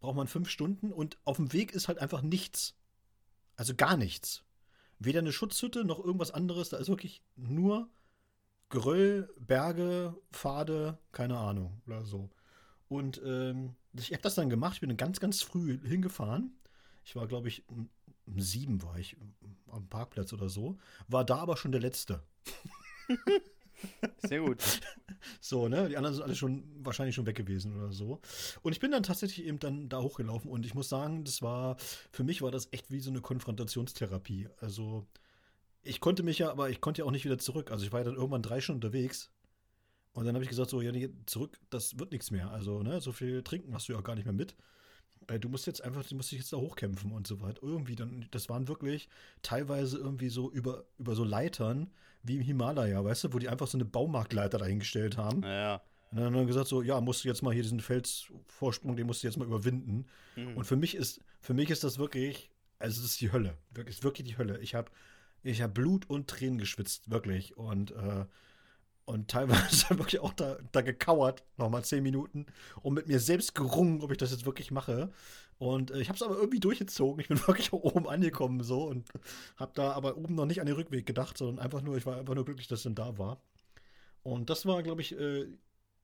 braucht man fünf Stunden und auf dem Weg ist halt einfach nichts. Also gar nichts. weder eine Schutzhütte noch irgendwas anderes. Da ist wirklich nur Geröll, Berge, Pfade, keine Ahnung oder so. Und ähm, ich habe das dann gemacht. Ich bin ganz, ganz früh hingefahren. Ich war, glaube ich, um, sieben war ich am Parkplatz oder so. War da aber schon der Letzte. Sehr gut. So, ne? Die anderen sind alle schon wahrscheinlich schon weg gewesen oder so. Und ich bin dann tatsächlich eben dann da hochgelaufen und ich muss sagen, das war, für mich war das echt wie so eine Konfrontationstherapie. Also, ich konnte mich ja, aber ich konnte ja auch nicht wieder zurück. Also, ich war ja dann irgendwann drei Stunden unterwegs. Und dann habe ich gesagt, so, ja, nee, zurück, das wird nichts mehr. Also, ne, so viel trinken hast du ja gar nicht mehr mit. Du musst jetzt einfach, du musst dich jetzt da hochkämpfen und so weiter. Irgendwie dann, das waren wirklich teilweise irgendwie so über, über so Leitern wie im Himalaya, weißt du, wo die einfach so eine Baumarktleiter dahingestellt haben. Ja. Und dann haben wir gesagt so, ja, musst du jetzt mal hier diesen Felsvorsprung, den musst du jetzt mal überwinden. Mhm. Und für mich ist, für mich ist das wirklich, also es ist die Hölle. Wirklich, ist wirklich die Hölle. Ich habe ich hab Blut und Tränen geschwitzt, wirklich. Und, äh, und teilweise wirklich auch da, da gekauert, nochmal zehn Minuten, und mit mir selbst gerungen, ob ich das jetzt wirklich mache. Und äh, ich habe es aber irgendwie durchgezogen. Ich bin wirklich oben angekommen so und habe da aber oben noch nicht an den Rückweg gedacht, sondern einfach nur, ich war einfach nur glücklich, dass ich dann da war. Und das war, glaube ich, äh,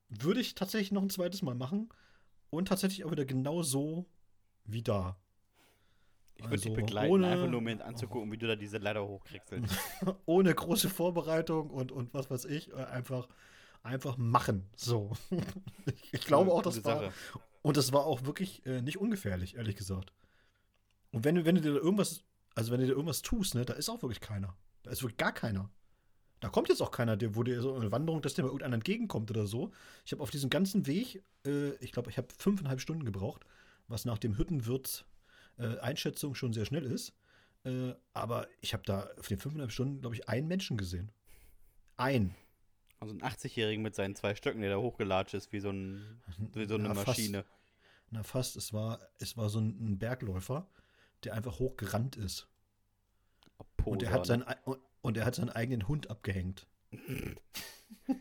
würde ich tatsächlich noch ein zweites Mal machen. Und tatsächlich auch wieder genau so wie da. Ich würde Also, dich begleiten, ohne- einfach nur um mir anzugucken, wie du da diese Leiter hochkriegselst. Ohne große Vorbereitung und, und was weiß ich. äh, Einfach, einfach machen. So. ich, ich glaube auch, das war. Sache. Und das war auch wirklich äh, nicht ungefährlich, ehrlich gesagt. Und wenn, du- wenn du dir da irgendwas, also wenn du dir irgendwas tust, ne, da ist auch wirklich keiner. Da ist wirklich gar keiner. Da kommt jetzt auch keiner, der, wo dir so eine Wanderung, dass dir mal irgendeiner entgegenkommt oder so. Ich habe auf diesem ganzen Weg, äh, ich glaube, ich habe fünfeinhalb Stunden gebraucht, was nach dem Hüttenwirt äh, Einschätzung schon sehr schnell ist. Äh, aber ich habe da auf den fünfeinhalb Stunden, glaube ich, einen Menschen gesehen. Ein. Also ein 80-Jährigen mit seinen zwei Stöcken, der da hochgelatscht ist, wie so, ein, wie so eine fast. Maschine. Na fast, es war, es war so ein, Bergläufer, der einfach hochgerannt ist. Poser, Und er hat ne? seinen, ei- und- er hat seinen eigenen Hund abgehängt.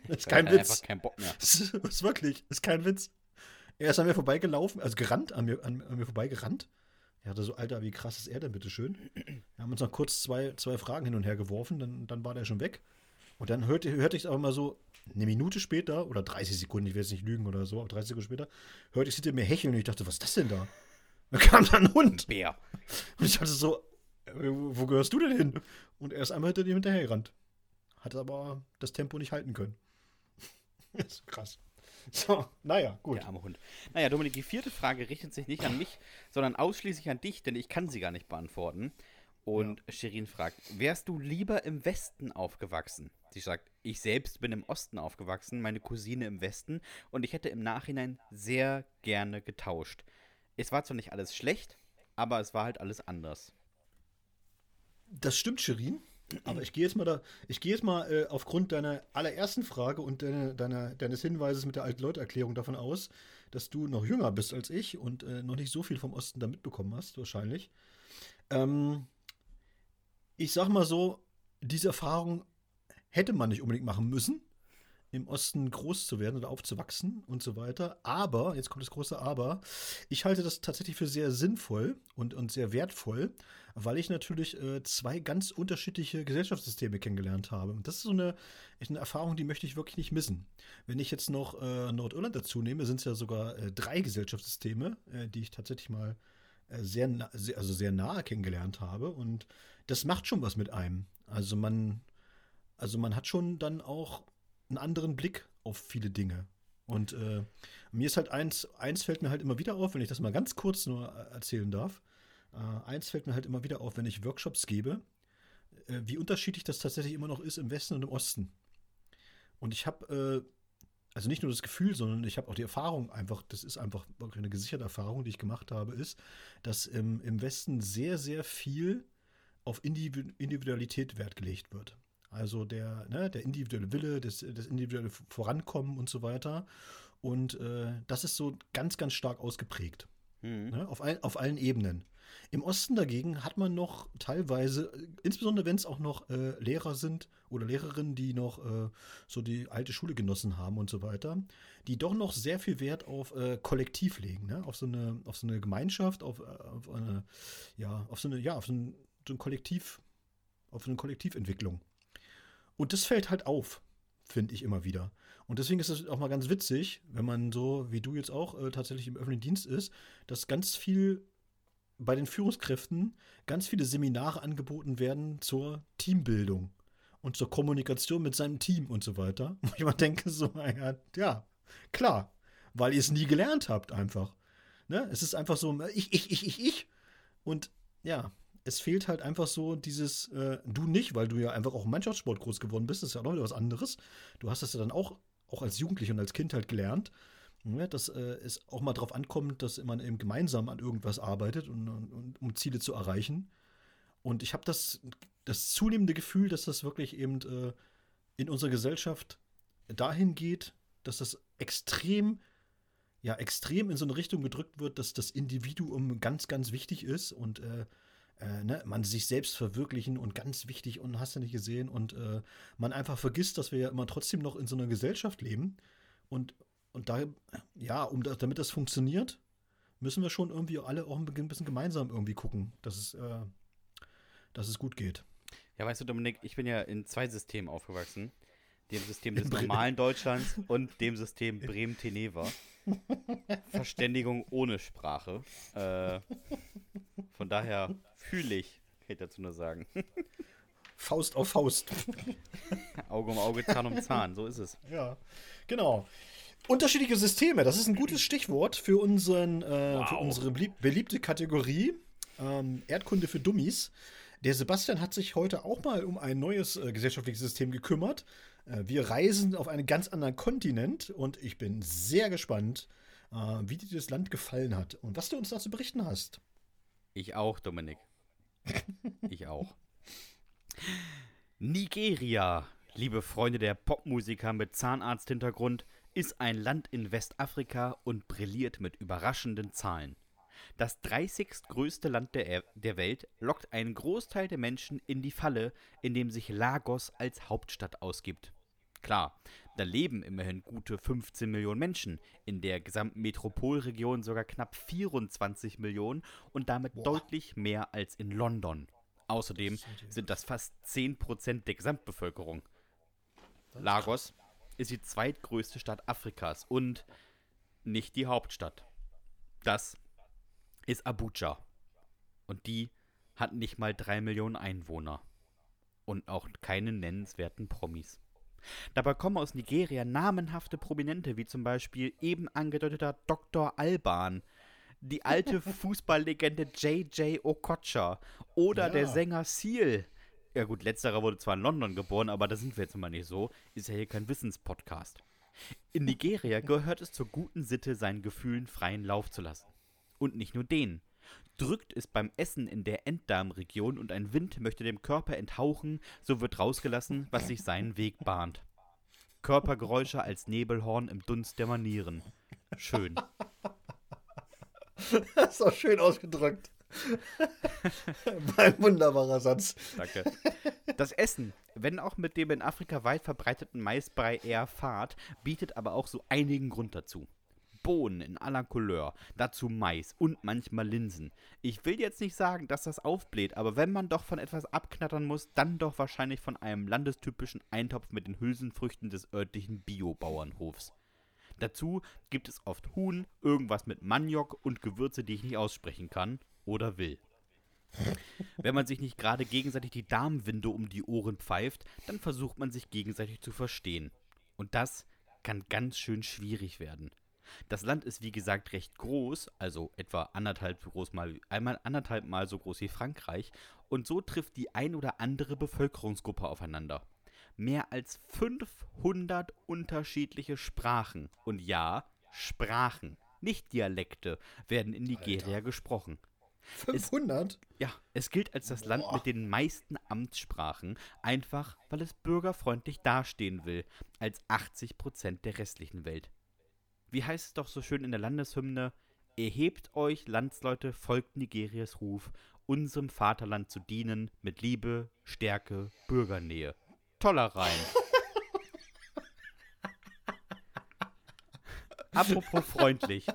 das ist kein er Witz. Einfach kein Bock mehr. Das ist, das ist wirklich, das ist kein Witz. Er ist an mir vorbeigelaufen, also gerannt, an mir, an, an mir vorbeigerannt. Er hatte so, Alter, wie krass ist er denn, bitteschön? Wir haben uns noch kurz zwei, zwei Fragen hin und her geworfen, dann, dann war der schon weg. Und dann hörte, hörte ich es aber mal so, eine Minute später, oder 30 Sekunden, ich will jetzt nicht lügen oder so, aber 30 Sekunden später, hörte ich hinter mir hecheln und ich dachte, was ist das denn da? Da kam dann ein Hund. Bär. Und ich dachte so, äh, wo gehörst du denn hin? Und er ist einmal hinter dem hinterhergerannt. Hat aber das Tempo nicht halten können. Das ist krass. So, naja, gut. Der arme Hund. Naja, Dominik, die vierte Frage richtet sich nicht an mich, sondern ausschließlich an dich, denn ich kann sie gar nicht beantworten. Und Shirin fragt, wärst du lieber im Westen aufgewachsen? Sie sagt, ich selbst bin im Osten aufgewachsen, meine Cousine im Westen und ich hätte im Nachhinein sehr gerne getauscht. Es war zwar nicht alles schlecht, aber es war halt alles anders. Das stimmt, Shirin. Aber ich gehe jetzt mal da, ich gehe jetzt mal äh, aufgrund deiner allerersten Frage und deiner, deiner, deines Hinweises mit der Alten-Leute-Erklärung davon aus, dass du noch jünger bist als ich und äh, noch nicht so viel vom Osten da mitbekommen hast, wahrscheinlich. Ähm, ich sag mal so, diese Erfahrung hätte man nicht unbedingt machen müssen, im Osten groß zu werden oder aufzuwachsen und so weiter. Aber, jetzt kommt das große Aber, ich halte das tatsächlich für sehr sinnvoll und, und sehr wertvoll, weil ich natürlich äh, zwei ganz unterschiedliche Gesellschaftssysteme kennengelernt habe. Und das ist so eine, eine Erfahrung, die möchte ich wirklich nicht missen. Wenn ich jetzt noch äh, Nordirland dazu nehme, sind es ja sogar äh, drei Gesellschaftssysteme, äh, die ich tatsächlich mal äh, sehr, sehr, also sehr nahe kennengelernt habe. Und das macht schon was mit einem. Also man, also man hat schon dann auch einen anderen Blick auf viele Dinge. Und äh, mir ist halt eins, eins fällt mir halt immer wieder auf, wenn ich das mal ganz kurz nur äh, erzählen darf. Äh, eins fällt mir halt immer wieder auf, wenn ich Workshops gebe, äh, wie unterschiedlich das tatsächlich immer noch ist im Westen und im Osten. Und ich habe äh, also nicht nur das Gefühl, sondern ich habe auch die Erfahrung einfach, das ist einfach eine gesicherte Erfahrung, die ich gemacht habe, ist, dass im, im Westen sehr, sehr viel auf Individu Individualität Wert gelegt wird. Also der, ne, der individuelle Wille, das, das individuelle Vorankommen und so weiter. Und äh, das ist so ganz, ganz stark ausgeprägt. Mhm. Ne, auf, ein, auf allen Ebenen. Im Osten dagegen hat man noch teilweise, äh, insbesondere wenn es auch noch äh, Lehrer sind oder Lehrerinnen, die noch äh, so die alte Schule genossen haben und so weiter, die doch noch sehr viel Wert auf äh, Kollektiv legen, ne? auf, so eine, auf so eine Gemeinschaft, auf, äh, auf eine, ja, auf so eine, ja, auf so ein, so ein Kollektiv auf eine Kollektiventwicklung. Und das fällt halt auf, finde ich immer wieder. Und deswegen ist es auch mal ganz witzig, wenn man so, wie du jetzt auch, äh, tatsächlich im öffentlichen Dienst ist, dass ganz viel bei den Führungskräften ganz viele Seminare angeboten werden zur Teambildung und zur Kommunikation mit seinem Team und so weiter. Wo ich immer denke, so, ja, ja klar, weil ihr es nie gelernt habt einfach. Ne? Es ist einfach so, ich, ich, ich, ich, ich. Und ja, es fehlt halt einfach so dieses, äh, du nicht, weil du ja einfach auch im Mannschaftssport groß geworden bist, das ist ja auch noch was anderes. Du hast das ja dann auch, auch als Jugendlicher und als Kind halt gelernt, ja, dass äh, es auch mal darauf ankommt, dass man eben gemeinsam an irgendwas arbeitet, und, und um Ziele zu erreichen. Und ich habe das, das zunehmende Gefühl, dass das wirklich eben äh, in unserer Gesellschaft dahin geht, dass das extrem, ja, extrem in so eine Richtung gedrückt wird, dass das Individuum ganz, ganz wichtig ist und äh, äh, ne, man sich selbst verwirklichen und ganz wichtig und hast du nicht gesehen und äh, man einfach vergisst, dass wir ja immer trotzdem noch in so einer Gesellschaft leben und, und da, ja, um das, damit das funktioniert, müssen wir schon irgendwie alle auch ein bisschen gemeinsam irgendwie gucken, dass es, äh, dass es gut geht. Ja, weißt du, Dominik, ich bin ja in zwei Systemen aufgewachsen. Dem System des normalen Deutschlands und dem System Bremen-Teneva. Verständigung ohne Sprache. Äh, von daher fühle ich, kann ich dazu nur sagen. Faust auf Faust. Auge um Auge, Zahn um Zahn, so ist es. Ja, genau. Unterschiedliche Systeme, das ist ein gutes Stichwort für, unseren, äh, wow. für unsere beliebte Kategorie ähm, Erdkunde für Dummies. Der Sebastian hat sich heute auch mal um ein neues äh, gesellschaftliches System gekümmert. Äh, wir reisen auf einen ganz anderen Kontinent und ich bin sehr gespannt, äh, wie dir das Land gefallen hat und was du uns dazu berichten hast. Ich auch, Dominik. ich auch. Nigeria, liebe Freunde der Popmusiker mit Zahnarzthintergrund, ist ein Land in Westafrika und brilliert mit überraschenden Zahlen. Das 30. größte Land der, der Welt lockt einen Großteil der Menschen in die Falle, indem sich Lagos als Hauptstadt ausgibt. Klar, da leben immerhin gute 15 Millionen Menschen, in der gesamten Metropolregion sogar knapp 24 Millionen und damit Boah. deutlich mehr als in London. Außerdem sind das fast 10% der Gesamtbevölkerung. Lagos ist die zweitgrößte Stadt Afrikas und nicht die Hauptstadt. Das ist Abuja. Und die hat nicht mal drei Millionen Einwohner. Und auch keine nennenswerten Promis. Dabei kommen aus Nigeria namenhafte Prominente, wie zum Beispiel eben angedeuteter Dr. Alban, die alte Fußballlegende JJ Okocha oder ja. der Sänger Seal. Ja gut, letzterer wurde zwar in London geboren, aber da sind wir jetzt mal nicht so. Ist ja hier kein Wissenspodcast. In Nigeria gehört es zur guten Sitte, seinen Gefühlen freien Lauf zu lassen. Und nicht nur den. Drückt es beim Essen in der Enddarmregion und ein Wind möchte dem Körper enthauchen, so wird rausgelassen, was sich seinen Weg bahnt. Körpergeräusche als Nebelhorn im Dunst der Manieren. Schön. Das ist auch schön ausgedrückt. Ein wunderbarer Satz. Danke. Das Essen, wenn auch mit dem in Afrika weit verbreiteten Maisbrei eher fad, bietet aber auch so einigen Grund dazu. Bohnen in aller Couleur, dazu Mais und manchmal Linsen. Ich will jetzt nicht sagen, dass das aufbläht, aber wenn man doch von etwas abknattern muss, dann doch wahrscheinlich von einem landestypischen Eintopf mit den Hülsenfrüchten des örtlichen Biobauernhofs. Dazu gibt es oft Huhn, irgendwas mit Maniok und Gewürze, die ich nicht aussprechen kann oder will. Wenn man sich nicht gerade gegenseitig die Darmwinde um die Ohren pfeift, dann versucht man sich gegenseitig zu verstehen. Und das kann ganz schön schwierig werden. Das Land ist wie gesagt recht groß, also etwa anderthalb groß mal, einmal anderthalb Mal so groß wie Frankreich, und so trifft die ein oder andere Bevölkerungsgruppe aufeinander. Mehr als 500 unterschiedliche Sprachen, und ja, Sprachen, nicht Dialekte, werden in Nigeria Alter. gesprochen. 500? Es, ja, es gilt als das Boah. Land mit den meisten Amtssprachen, einfach weil es bürgerfreundlich dastehen will, als 80 Prozent der restlichen Welt wie heißt es doch so schön in der Landeshymne, erhebt euch, Landsleute, folgt Nigerias Ruf, unserem Vaterland zu dienen, mit Liebe, Stärke, Bürgernähe. Toller Reim. Apropos freundlich.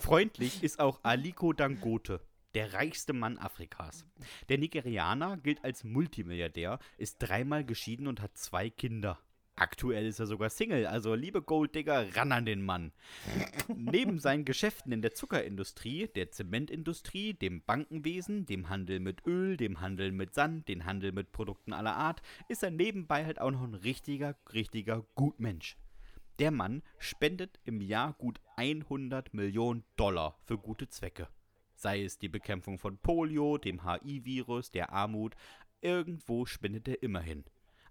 Freundlich ist auch Aliko Dangote, der reichste Mann Afrikas. Der Nigerianer gilt als Multimilliardär, ist dreimal geschieden und hat zwei Kinder. Aktuell ist er sogar Single, also liebe Golddigger, ran an den Mann. Neben seinen Geschäften in der Zuckerindustrie, der Zementindustrie, dem Bankenwesen, dem Handel mit Öl, dem Handel mit Sand, dem Handel mit Produkten aller Art, ist er nebenbei halt auch noch ein richtiger, richtiger Gutmensch. Der Mann spendet im Jahr gut 100 Millionen Dollar für gute Zwecke. Sei es die Bekämpfung von Polio, dem HI-Virus, der Armut, irgendwo spendet er immerhin.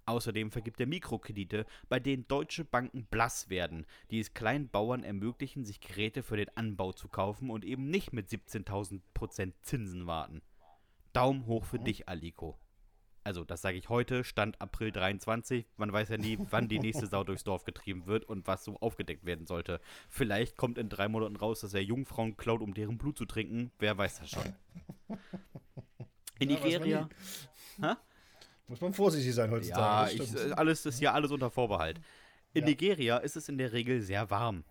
Außerdem vergibt er Mikrokredite, bei denen deutsche Banken blass werden, die es kleinen Bauern ermöglichen, sich Geräte für den Anbau zu kaufen und eben nicht mit 17.000% Zinsen warten. Daumen hoch für dich, Aliko. Also, das sage ich heute, Stand April 23. Man weiß ja nie, wann die nächste Sau durchs Dorf getrieben wird und was so aufgedeckt werden sollte. Vielleicht kommt in drei Monaten raus, dass er Jungfrauen klaut, um deren Blut zu trinken. Wer weiß das schon. In Ja, Nigeria. Hä? Muss man vorsichtig sein Ja, heutzutage. ich, das stimmt. äh, alles ist ja alles unter Vorbehalt. In Ja. Nigeria ist es in der Regel sehr warm.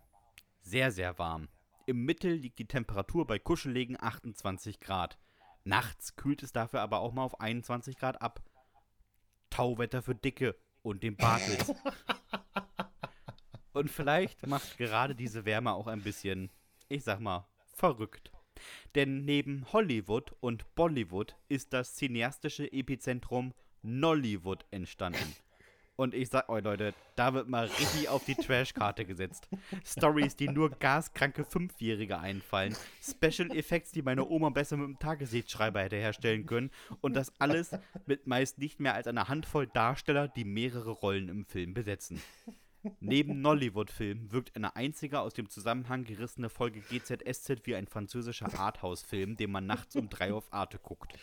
Sehr, sehr warm. Im Mittel liegt die Temperatur bei kuscheligen 28 Grad. Nachts kühlt es dafür aber auch mal auf 21 Grad ab. Tauwetter für Dicke und den Bartels. und vielleicht macht gerade diese Wärme auch ein bisschen, ich sag mal, verrückt. Denn neben Hollywood und Bollywood ist das cineastische Epizentrum Nollywood entstanden. Und ich sag euch, Leute, da wird mal richtig auf die Trashkarte gesetzt. Stories, die nur gaskranke Fünfjährige einfallen. Special Effects, die meine Oma besser mit dem Tageslichtschreiber hätte herstellen können. Und das alles mit meist nicht mehr als einer Handvoll Darsteller, die mehrere Rollen im Film besetzen. Neben Nollywood-Filmen wirkt eine einzige aus dem Zusammenhang gerissene Folge GZSZ wie ein französischer Arthouse-Film, den man nachts um drei auf Arte guckt.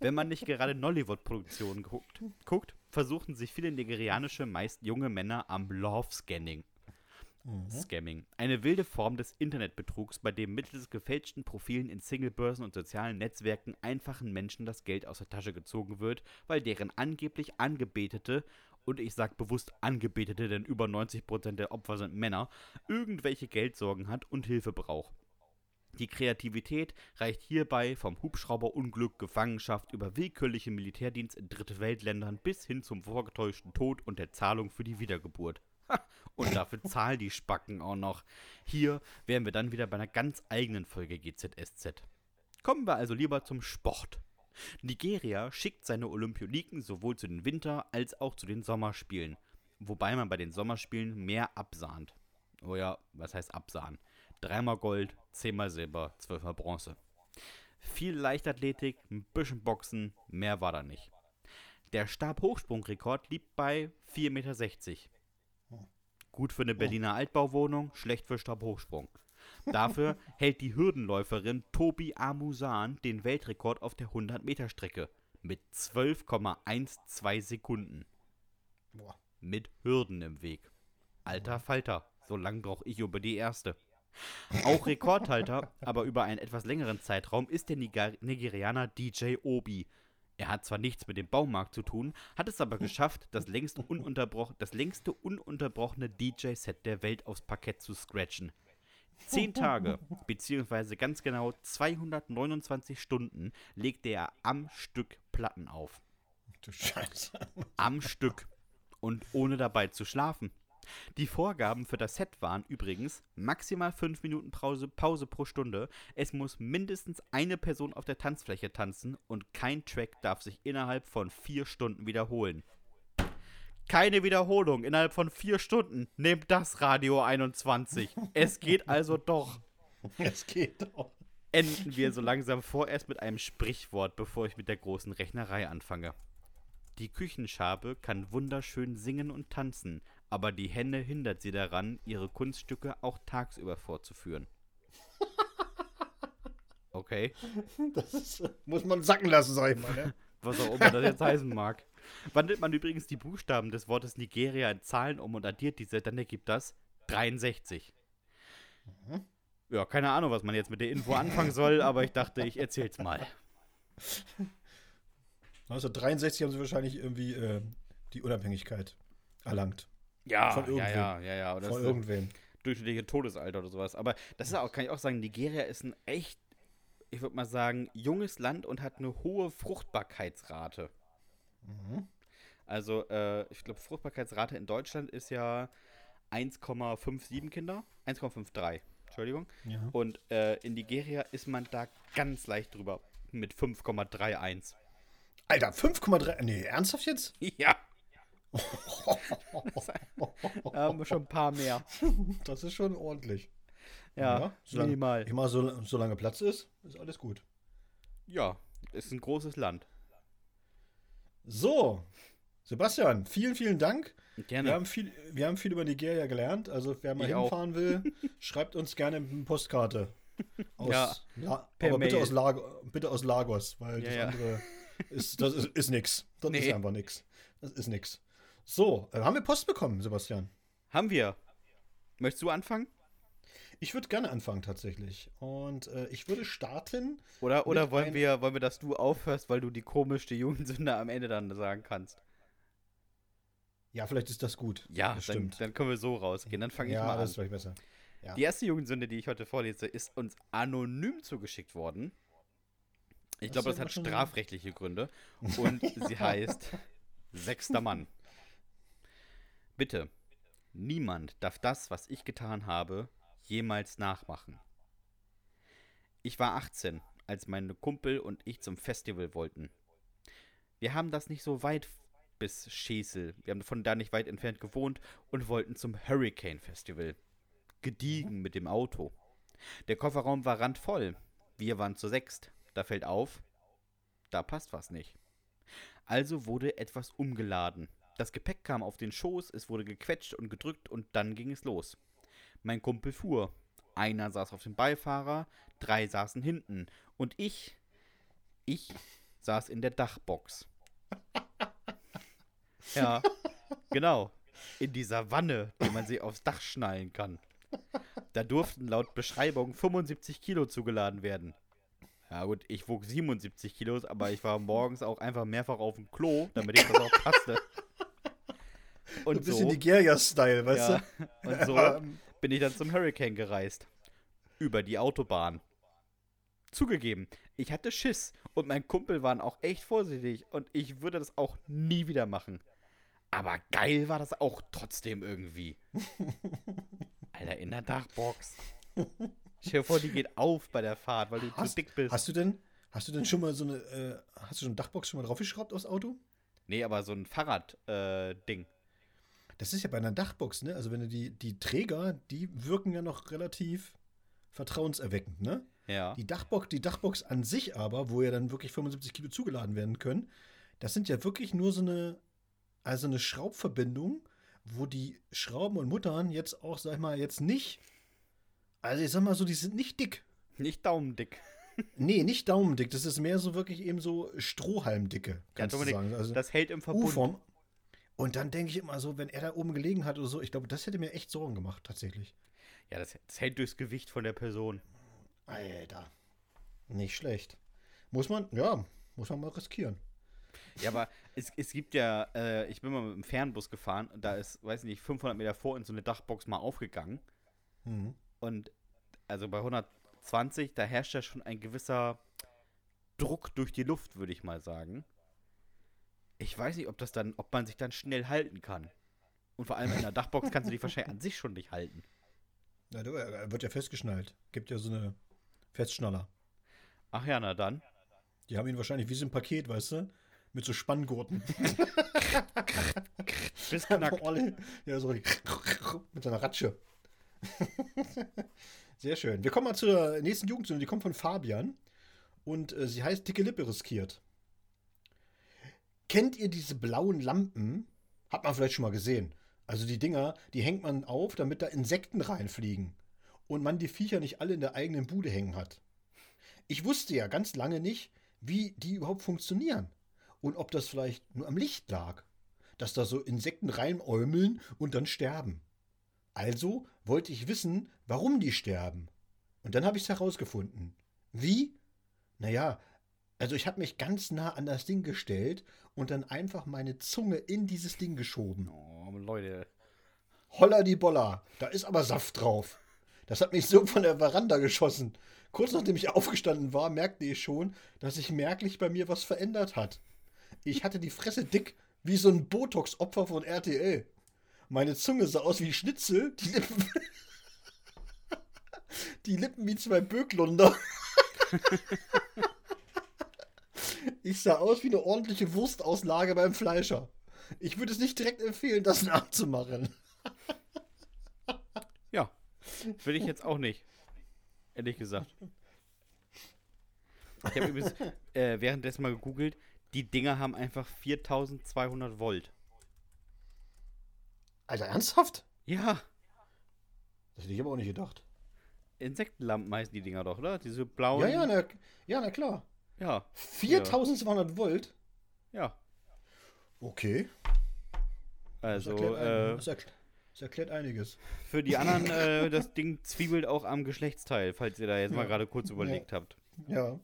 Wenn man nicht gerade Nollywood-Produktionen guckt, guckt, versuchen sich viele nigerianische, meist junge Männer am Love-Scanning. Scamming. Eine wilde Form des Internetbetrugs, bei dem mittels gefälschten Profilen in Singlebörsen und sozialen Netzwerken einfachen Menschen das Geld aus der Tasche gezogen wird, weil deren angeblich Angebetete, und ich sag bewusst Angebetete, denn über 90% der Opfer sind Männer, irgendwelche Geldsorgen hat und Hilfe braucht. Die Kreativität reicht hierbei vom Hubschrauberunglück, Gefangenschaft über willkürlichen Militärdienst in Dritte Weltländern bis hin zum vorgetäuschten Tod und der Zahlung für die Wiedergeburt. Ha, und dafür zahlen die Spacken auch noch. Hier wären wir dann wieder bei einer ganz eigenen Folge GZSZ. Kommen wir also lieber zum Sport. Nigeria schickt seine Olympioniken sowohl zu den Winter- als auch zu den Sommerspielen. Wobei man bei den Sommerspielen mehr absahnt. Oh ja, was heißt absahnen? Dreimal Gold, zehnmal Silber, zwölfmal Bronze. Viel Leichtathletik, ein bisschen Boxen, mehr war da nicht. Der Stabhochsprungrekord liegt bei 4,60 Meter. Gut für eine Berliner Altbauwohnung, schlecht für Stabhochsprung. Dafür hält die Hürdenläuferin Tobi Amusan den Weltrekord auf der 100-Meter-Strecke mit 12,12 Sekunden. Boah. Mit Hürden im Weg. Alter Falter, so lang brauche ich über die erste. Auch Rekordhalter, aber über einen etwas längeren Zeitraum, ist der Niger Nigerianer DJ Obi. Er hat zwar nichts mit dem Baumarkt zu tun, hat es aber geschafft, das längste, ununterbroch das längste ununterbrochene DJ-Set der Welt aufs Parkett zu scratchen. Zehn Tage, beziehungsweise ganz genau 229 Stunden, legte er am Stück Platten auf. Du Scheiße. Am Stück. Und ohne dabei zu schlafen. Die Vorgaben für das Set waren übrigens maximal 5 Minuten Pause, Pause pro Stunde. Es muss mindestens eine Person auf der Tanzfläche tanzen und kein Track darf sich innerhalb von 4 Stunden wiederholen. Keine Wiederholung innerhalb von 4 Stunden. Nehmt das Radio 21. Es geht also doch. Es geht doch. Enden wir so langsam vorerst mit einem Sprichwort, bevor ich mit der großen Rechnerei anfange. Die Küchenschabe kann wunderschön singen und tanzen, aber die Henne hindert sie daran, ihre Kunststücke auch tagsüber vorzuführen. Okay, Das ist, muss man sacken lassen, sag ich mal. Ne? was auch immer das jetzt heißen mag. Wandelt man übrigens die Buchstaben des Wortes Nigeria in Zahlen um und addiert diese, dann ergibt das 63. Ja, keine Ahnung, was man jetzt mit der Info anfangen soll, aber ich dachte, ich erzähl's mal. 1963 haben sie wahrscheinlich irgendwie äh, die Unabhängigkeit erlangt. Ja, Von ja, irgendwem. ja, ja, ja. Oder Von irgendwem. durchschnittliche Todesalter oder sowas. Aber das ist auch, kann ich auch sagen, Nigeria ist ein echt ich würde mal sagen, junges Land und hat eine hohe Fruchtbarkeitsrate. Mhm. Also, äh, ich glaube, Fruchtbarkeitsrate in Deutschland ist ja 1,57 Kinder. 1,53, Entschuldigung. Ja. Und äh, in Nigeria ist man da ganz leicht drüber. Mit 5,31. Alter, 5,3. Nee, ernsthaft jetzt? Ja. Da haben wir schon ein paar mehr. Das ist schon ordentlich. Ja, solange, minimal. Immer so, solange Platz ist, ist alles gut. Ja, ist ein großes Land. So, Sebastian, vielen, vielen Dank. Gerne. Wir haben, viel, wir haben viel über Nigeria gelernt. Also, wer mal Ich auch. hinfahren will, schreibt uns gerne eine Postkarte. Aus Ja, La aber bitte aus, bitte aus Lagos, weil Ja, das ja. andere ist, das ist, ist nix. Das ist Nee. einfach nix. Das ist nix. So, äh, haben wir Post bekommen, Sebastian? Haben wir. Möchtest du anfangen? Ich würde gerne anfangen tatsächlich. Und äh, ich würde starten. Oder, oder wollen, wir, wollen wir, dass du aufhörst, weil du die komische Jugendsünde am Ende dann sagen kannst? Ja, vielleicht ist das gut. Ja, das stimmt. dann können wir so rausgehen. Dann fange ja, ich mal das ist an. vielleicht besser. ja. Die erste Jugendsünde, die ich heute vorlese, ist uns anonym zugeschickt worden. Ich glaube, das hat strafrechtliche Gründe. Und sie heißt Sechster Mann. Bitte, niemand darf das, was ich getan habe, jemals nachmachen. Ich war 18, als meine Kumpel und ich zum Festival wollten. Wir haben das nicht so weit bis Schesel. Wir haben von da nicht weit entfernt gewohnt und wollten zum Hurricane Festival. Gediegen mit dem Auto. Der Kofferraum war randvoll. Wir waren zu sechst. Da fällt auf, da passt was nicht. Also wurde etwas umgeladen. Das Gepäck kam auf den Schoß, es wurde gequetscht und gedrückt und dann ging es los. Mein Kumpel fuhr. Einer saß auf dem Beifahrer, drei saßen hinten und ich, ich saß in der Dachbox. Ja, genau. In dieser Wanne, die man sich aufs Dach schnallen kann. Da durften laut Beschreibung 75 Kilo zugeladen werden. Ja gut, ich wog 77 Kilos, aber ich war morgens auch einfach mehrfach auf dem Klo, damit ich das auch passte. Ein Und bisschen so, Nigeria-Style, weißt ja, du? und so Ähm, bin ich dann zum Hurricane gereist. Über die Autobahn. Zugegeben, ich hatte Schiss und mein Kumpel waren auch echt vorsichtig und ich würde das auch nie wieder machen. Aber geil war das auch trotzdem irgendwie. Alter, in der Dachbox. Stell dir vor, die geht auf bei der Fahrt, weil du zu Hast, dick bist. hast du denn, hast du denn schon mal so eine, äh, hast du schon eine Dachbox schon mal draufgeschraubt aufs Auto? nee, aber so ein Fahrrad-Ding. Das ist ja bei einer Dachbox, ne? Also wenn du die, die Träger, die wirken ja noch relativ vertrauenserweckend, ne? ja. Die Dachbox, die Dachbox an sich aber, wo ja dann wirklich 75 Kilo zugeladen werden können, das sind ja wirklich nur so eine, also eine Schraubverbindung, wo die Schrauben und Muttern jetzt auch, sag ich mal, jetzt nicht, also ich sag mal so, die sind nicht dick. Nicht daumendick. Nee, nicht daumendick, das ist mehr so wirklich eben so Strohhalmdicke, Ja, kannst du Dominik, sagen. Also das hält im Verbund. U-Form. Und dann denke ich immer so, wenn er da oben gelegen hat oder so, ich glaube, das hätte mir echt Sorgen gemacht, tatsächlich. Ja, das, das hält durchs Gewicht von der Person. Alter. Nicht schlecht. Muss man, ja, muss man mal riskieren. Ja, aber es, es gibt ja, äh, ich bin mal mit dem Fernbus gefahren und da ist, weiß nicht, 500 Meter vor uns so eine Dachbox mal aufgegangen. Mhm. Und also bei 120, da herrscht ja schon ein gewisser Druck durch die Luft, würde ich mal sagen. Ich weiß nicht, ob das dann, ob man sich dann schnell halten kann. Und vor allem in der Dachbox kannst du dich wahrscheinlich an sich schon nicht halten. Ja, der er wird ja festgeschnallt. Gibt ja so eine Festschnaller. Ach ja, na dann. Die haben ihn wahrscheinlich wie so ein Paket, weißt du? Mit so Spanngurten. Bis knackt. ja, so mit so einer Ratsche. Sehr schön. Wir kommen mal zur nächsten Jugendsünde. Die kommt von Fabian. Und äh, sie heißt Dicke Lippe riskiert. Kennt ihr diese blauen Lampen? Hat man vielleicht schon mal gesehen. Also die Dinger, die hängt man auf, damit da Insekten reinfliegen. Und man die Viecher nicht alle in der eigenen Bude hängen hat. Ich wusste ja ganz lange nicht, wie die überhaupt funktionieren. Und ob das vielleicht nur am Licht lag. Dass da so Insekten reinäumeln und dann sterben. Also wollte ich wissen, warum die sterben. Und dann habe ich es herausgefunden. Wie? Naja, also ich habe mich ganz nah an das Ding gestellt und dann einfach meine Zunge in dieses Ding geschoben. Oh, Leute. Holla die Bolla, da ist aber Saft drauf. Das hat mich so von der Veranda geschossen. Kurz nachdem ich aufgestanden war, merkte ich schon, dass sich merklich bei mir was verändert hat. Ich hatte die Fresse dick wie so ein Botox-Opfer von RTL. Meine Zunge sah aus wie Schnitzel, die Lippen, die Lippen wie zwei Böcklunder. Ich sah aus wie eine ordentliche Wurstauslage beim Fleischer. Ich würde es nicht direkt empfehlen, das nachzumachen. Ja, will ich jetzt auch nicht. Ehrlich gesagt. Ich habe übrigens äh, währenddessen mal gegoogelt. Die Dinger haben einfach 4200 Volt. Alter, ernsthaft? Ja, Das hätte ich aber auch nicht gedacht. Insektenlampen heißen die Dinger doch, oder? Diese blauen. Ja, ja, na, ja, na klar. Ja, 4200 Volt? ja. Okay. Das Also, erklärt, ein, äh, das, erklärt, das erklärt einiges. für die anderen, äh, das Ding zwiebelt auch am Geschlechtsteil, falls ihr da jetzt mal Ja. gerade kurz überlegt habt. Ja.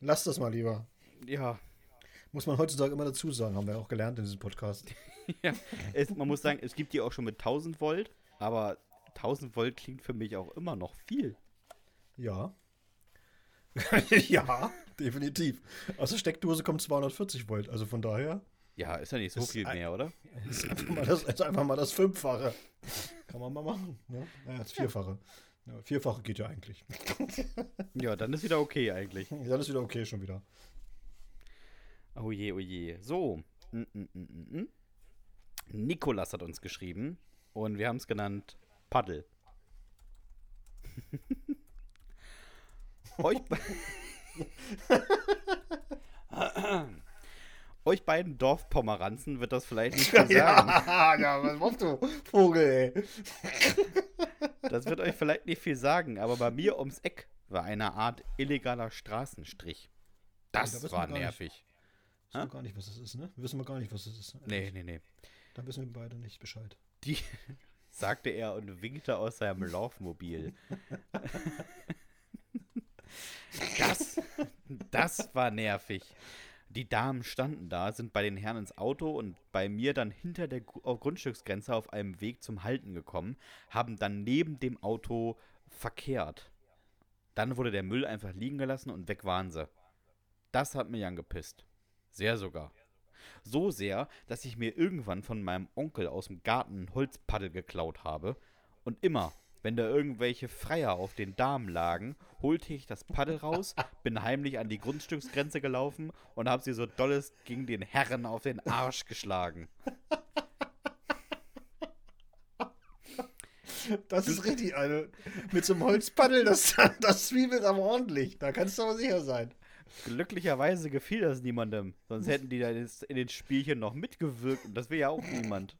Lass das mal lieber. Ja, Muss man heutzutage immer dazu sagen, haben wir auch gelernt in diesem Podcast. es, man muss sagen, es gibt die auch schon mit 1000 Volt, aber 1000 Volt klingt für mich auch immer noch viel. Ja. ja, definitiv. Aus der Steckdose kommt 240 Volt, also von daher Ja, ist ja nicht so viel ein- mehr, oder? ist einfach mal das, ist einfach mal das Fünffache. Kann man mal machen. Ne? Naja, das Vierfache. Ja, Vierfache geht ja eigentlich. Ja, dann ist wieder okay eigentlich. Dann ist wieder okay schon wieder. Oh je, oh je. So. Mm, mm, mm. Nikolas hat uns geschrieben und wir haben es genannt Paddel. Euch, Euch beiden Dorfpomeranzen wird das vielleicht nicht viel sagen. Ja, ja, was machst du, Vogel, ey? Das wird euch vielleicht nicht viel sagen, aber bei mir ums Eck war eine Art illegaler Straßenstrich. da Das wissen war gar nicht. nervig. Wissen wir gar nicht, was das ist, ne? Wissen wir gar nicht, was das ist. Nee, nee, nee. Da wissen wir beide nicht Bescheid. Die sagte er und winkte aus seinem Laufmobil. Das, das war nervig. Die Damen standen da, sind bei den Herren ins Auto und bei mir dann hinter der Grundstücksgrenze auf einem Weg zum Halten gekommen, haben dann neben dem Auto verkehrt. Dann wurde der Müll einfach liegen gelassen und weg waren sie. Das hat mich angepisst. Sehr sogar. So sehr, dass ich mir irgendwann von meinem Onkel aus dem Garten ein Holzpaddel geklaut habe. Und immer, wenn da irgendwelche Freier auf den Damen lagen, holte ich das Paddel raus, bin heimlich an die Grundstücksgrenze gelaufen und habe sie so dolles gegen den Herren auf den Arsch geschlagen. Das ist richtig, also mit so einem Holzpaddel, das, das zwiebelt aber ordentlich. Da kannst du aber sicher sein. Glücklicherweise gefiel das niemandem, sonst hätten die da in den Spielchen noch mitgewirkt und das will ja auch niemand.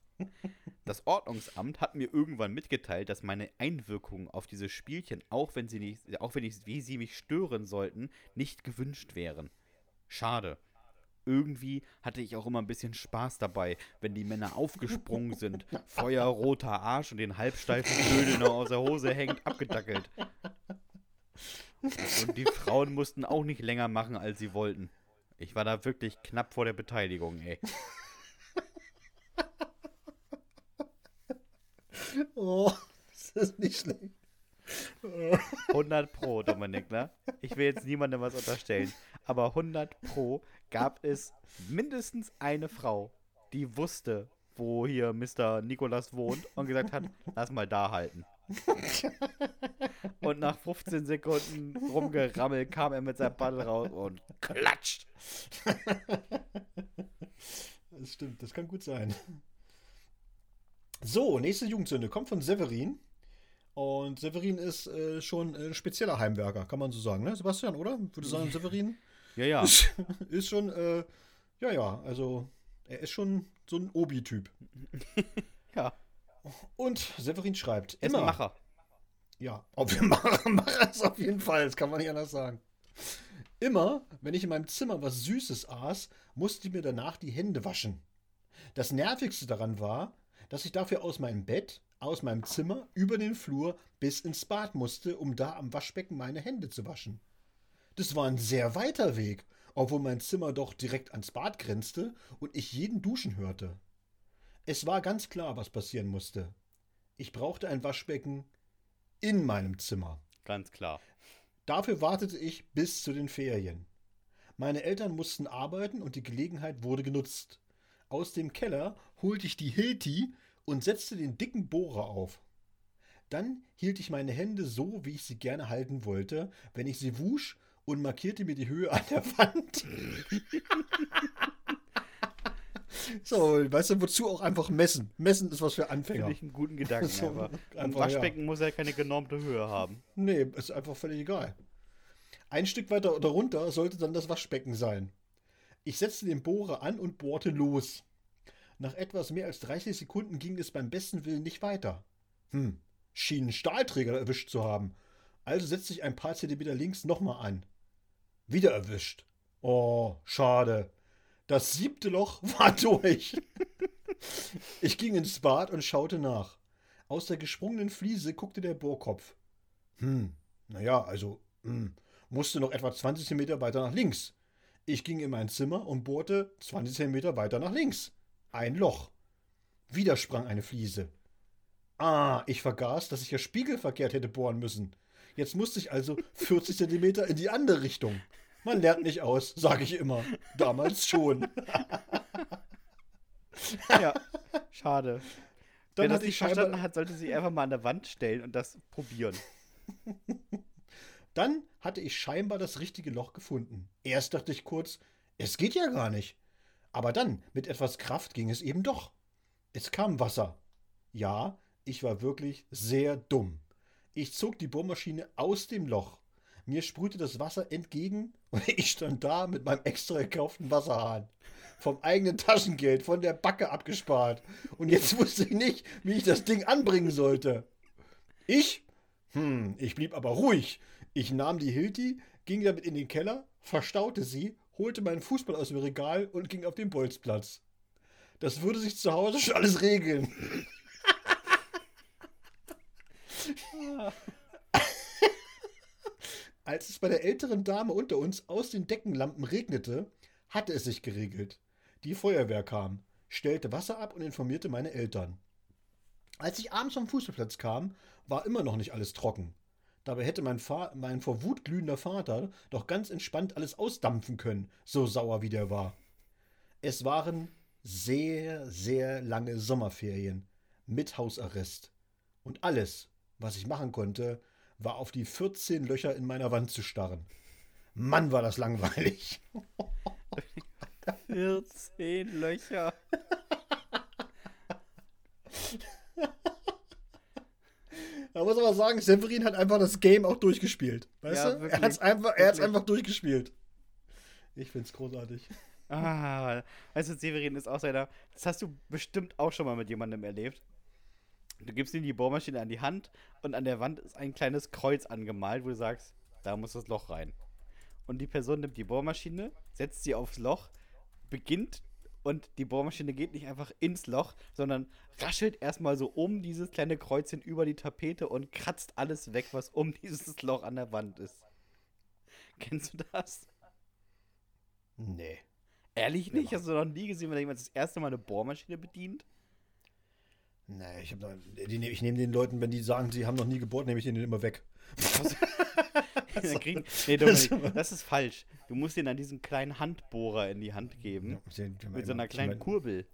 Das Ordnungsamt hat mir irgendwann mitgeteilt, dass meine Einwirkungen auf diese Spielchen, auch wenn sie nicht, auch wenn ich, wie sie mich stören sollten, nicht gewünscht wären. Schade. Irgendwie hatte ich auch immer ein bisschen Spaß dabei, wenn die Männer aufgesprungen sind, feuerroter Arsch und den halbsteifen Knödel noch aus der Hose hängt, abgedackelt. Und die Frauen mussten auch nicht länger machen, als sie wollten. Ich war da wirklich knapp vor der Beteiligung, ey. Oh, das ist nicht schlecht. 100 Pro, Dominik, ne? Ich will jetzt niemandem was unterstellen. Aber 100 Pro gab es mindestens eine Frau, die wusste, wo hier Mr. Nikolas wohnt und gesagt hat, lass mal da halten. Und nach 15 Sekunden rumgerammelt kam er mit seinem Paddel raus und klatscht. Das stimmt, das kann gut sein. So, nächste Jugendsünde kommt von Severin. Und Severin ist äh, schon ein spezieller Heimwerker, kann man so sagen, ne, Sebastian, oder? Würde sagen, Severin Ja, ja. ist, ist schon, äh, ja, ja, also er ist schon so ein Obi-Typ. Ja, Und Severin schreibt, er ist Macher. Ja, ob wir machen, machen es auf jeden Fall, das kann man nicht anders sagen. Immer, wenn ich in meinem Zimmer was Süßes aß, musste ich mir danach die Hände waschen. Das Nervigste daran war, dass ich dafür aus meinem Bett, aus meinem Zimmer, über den Flur bis ins Bad musste, um da am Waschbecken meine Hände zu waschen. Das war ein sehr weiter Weg, obwohl mein Zimmer doch direkt ans Bad grenzte und ich jeden duschen hörte. Es war ganz klar, was passieren musste. Ich brauchte ein Waschbecken in meinem Zimmer. Ganz klar. Dafür wartete ich bis zu den Ferien. Meine Eltern mussten arbeiten und die Gelegenheit wurde genutzt. Aus dem Keller holte ich die Hilti und setzte den dicken Bohrer auf. Dann hielt ich meine Hände so, wie ich sie gerne halten wollte, wenn ich sie wusch und markierte mir die Höhe an der Wand. so, weißt du, wozu auch einfach messen? Messen ist was für Anfänger. Finde ich einen guten Gedanken. So, aber ein Waschbecken muss ja keine genormte Höhe haben. Nee, ist einfach völlig egal. Ein Stück weiter darunter sollte dann das Waschbecken sein. Ich setzte den Bohrer an und bohrte los. Nach etwas mehr als 30 Sekunden ging es beim besten Willen nicht weiter. Hm, schien Stahlträger erwischt zu haben. Also setzte ich ein paar Zentimeter links nochmal an. Wieder erwischt. Oh, schade. Das siebte Loch war durch. ich ging ins Bad und schaute nach. Aus der gesprungenen Fliese guckte der Bohrkopf. Hm, naja, also, hm, musste noch etwa 20 Zentimeter weiter nach links. Ich ging in mein Zimmer und bohrte 20 Zentimeter weiter nach links. Ein Loch. Wieder sprang eine Fliese. Ah, ich vergaß, dass ich ja spiegelverkehrt hätte bohren müssen. Jetzt musste ich also 40 Zentimeter in die andere Richtung. Man lernt nicht aus, sage ich immer. Damals schon. Ja, schade. Dann Wer das nicht verstanden hat, sollte sich einfach mal an der Wand stellen und das probieren. dann hatte ich scheinbar das richtige Loch gefunden. Erst dachte ich kurz, es geht ja gar nicht. Aber dann, mit etwas Kraft ging es eben doch. Es kam Wasser. Ja, ich war wirklich sehr dumm. Ich zog die Bohrmaschine aus dem Loch. Mir sprühte das Wasser entgegen und ich stand da mit meinem extra gekauften Wasserhahn. Vom eigenen Taschengeld, von der Backe abgespart. Und jetzt wusste ich nicht, wie ich das Ding anbringen sollte. Ich? Hm, ich blieb aber ruhig. Ich nahm die Hilti, ging damit in den Keller, verstaute sie, holte meinen Fußball aus dem Regal und ging auf den Bolzplatz. Das würde sich zu Hause schon alles regeln. Als es bei der älteren Dame unter uns aus den Deckenlampen regnete, hatte es sich geregelt. Die Feuerwehr kam, stellte Wasser ab und informierte meine Eltern. Als ich abends vom Fußballplatz kam, war immer noch nicht alles trocken. Dabei hätte mein, Fa mein vor Wut glühender Vater doch ganz entspannt alles ausdampfen können, so sauer wie der war. Es waren sehr, sehr lange Sommerferien mit Hausarrest. Und alles, was ich machen konnte, war auf die 14 Löcher in meiner Wand zu starren. Mann, war das langweilig. 14 Löcher. Man muss aber sagen, Severin hat einfach das Game auch durchgespielt. Weißt Ja, du? Er wirklich, hat es einfach, er hat's einfach durchgespielt. Ich find's großartig. Ah, weißt du, Severin ist auch so einer. Das hast du bestimmt auch schon mal mit jemandem erlebt. Du gibst ihm die Bohrmaschine an die Hand und an der Wand ist ein kleines Kreuz angemalt, wo du sagst, da muss das Loch rein. Und die Person nimmt die Bohrmaschine, setzt sie aufs Loch, beginnt und die Bohrmaschine geht nicht einfach ins Loch, sondern raschelt erstmal so um dieses kleine Kreuzchen über die Tapete und kratzt alles weg, was um dieses Loch an der Wand ist. Kennst du das? Nee. Ehrlich nicht? Hast du noch nie gesehen, wenn jemand das erste Mal eine Bohrmaschine bedient? Nee, ich, noch, ich nehme den Leuten, wenn die sagen, sie haben noch nie gebohrt, nehme ich den immer weg. Dann kriegen, nee, Dominik, das ist falsch. Du musst ihn dann diesen kleinen Handbohrer in die Hand geben. Mit so einer kleinen Kurbel.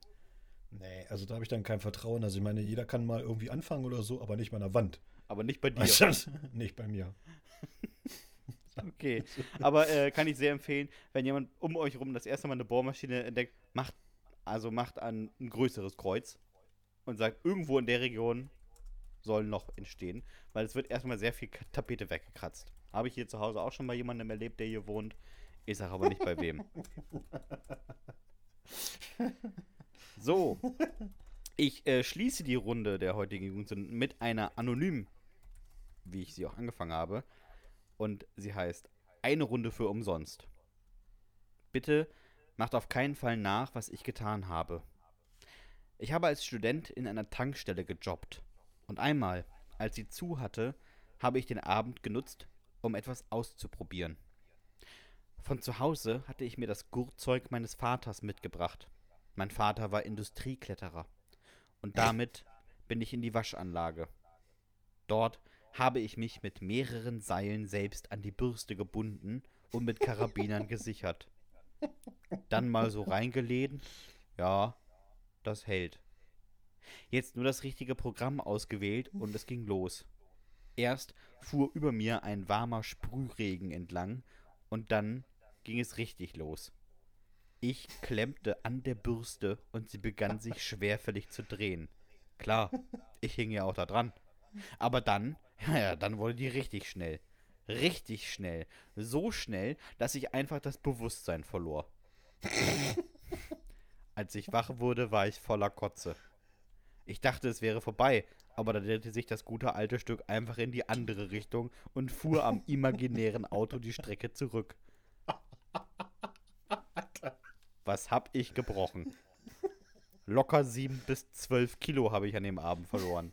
Nee, also da habe ich dann kein Vertrauen. Also ich meine, jeder kann mal irgendwie anfangen oder so, aber nicht bei einer Wand. Aber nicht bei dir. Du? Nicht bei mir. Okay. Aber äh, kann ich sehr empfehlen, wenn jemand um euch rum das erste Mal eine Bohrmaschine entdeckt, macht, also macht ein, ein größeres Kreuz und sagt, irgendwo in der Region soll ein Loch entstehen, weil es wird erstmal sehr viel Tapete weggekratzt. Habe ich hier zu Hause auch schon bei jemandem erlebt, der hier wohnt. Ich sage aber nicht bei wem. So. Ich äh, schließe die Runde der heutigen Jugendsünden mit einer anonymen, wie ich sie auch angefangen habe. Und sie heißt Eine Runde für umsonst. Bitte macht auf keinen Fall nach, was ich getan habe. Ich habe als Student in einer Tankstelle gejobbt. Und einmal, als sie zu hatte, habe ich den Abend genutzt, um etwas auszuprobieren. Von zu Hause hatte ich mir das Gurtzeug meines Vaters mitgebracht. Mein Vater war Industriekletterer. Und damit bin ich in die Waschanlage. Dort habe ich mich mit mehreren Seilen selbst an die Bürste gebunden und mit Karabinern gesichert. Dann mal so reingelehnt. Ja, das hält. Jetzt nur das richtige Programm ausgewählt und es ging los. Erst fuhr über mir ein warmer Sprühregen entlang und dann ging es richtig los. Ich klemmte an der Bürste und sie begann sich schwerfällig zu drehen. Klar, ich hing ja auch da dran. Aber dann, ja, ja, dann wurde die richtig schnell. Richtig schnell. So schnell, dass ich einfach das Bewusstsein verlor. Als ich wach wurde, war ich voller Kotze. Ich dachte, es wäre vorbei, aber da drehte sich das gute alte Stück einfach in die andere Richtung und fuhr am imaginären Auto die Strecke zurück. Was hab ich gebrochen? Locker sieben bis zwölf Kilo habe ich an dem Abend verloren.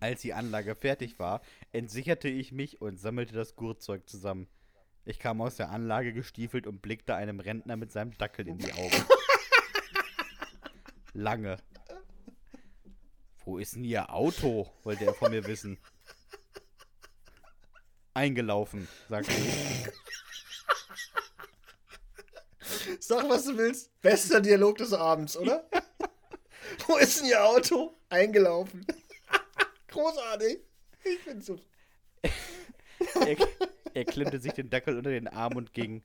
Als die Anlage fertig war, entsicherte ich mich und sammelte das Gurtzeug zusammen. Ich kam aus der Anlage gestiefelt und blickte einem Rentner mit seinem Dackel in die Augen. Lange. Wo ist denn Ihr Auto? wollte er von mir wissen. Eingelaufen, sagte ich. Sag, was du willst. Bester Dialog des Abends, oder? Wo ist denn Ihr Auto? Eingelaufen. Großartig. Ich find's so. Er, er klemmte sich den Dackel unter den Arm und ging.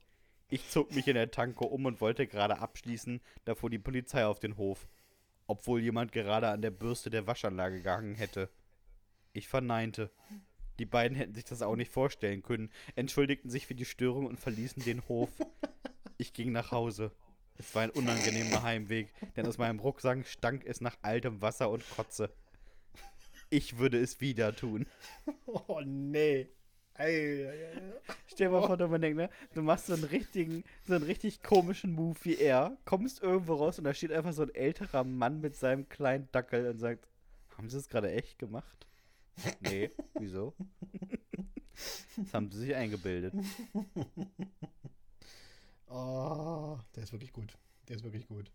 Ich zog mich in der Tanke um und wollte gerade abschließen, da fuhr die Polizei auf den Hof. Obwohl jemand gerade an der Bürste der Waschanlage gehangen hätte. Ich verneinte. Die beiden hätten sich das auch nicht vorstellen können, entschuldigten sich für die Störung und verließen den Hof. Ich ging nach Hause. Es war ein unangenehmer Heimweg, denn aus meinem Rucksack stank es nach altem Wasser und Kotze. Ich würde es wieder tun. Oh, nee. Ei, ei, ei. Stell dir mal vor, du, denkst, ne? du machst so einen richtigen, so einen richtig komischen Move wie er, kommst irgendwo raus und da steht einfach so ein älterer Mann mit seinem kleinen Dackel und sagt, haben sie es gerade echt gemacht? Nee, wieso? Das haben sie sich eingebildet. Oh, der ist wirklich gut. Der ist wirklich gut.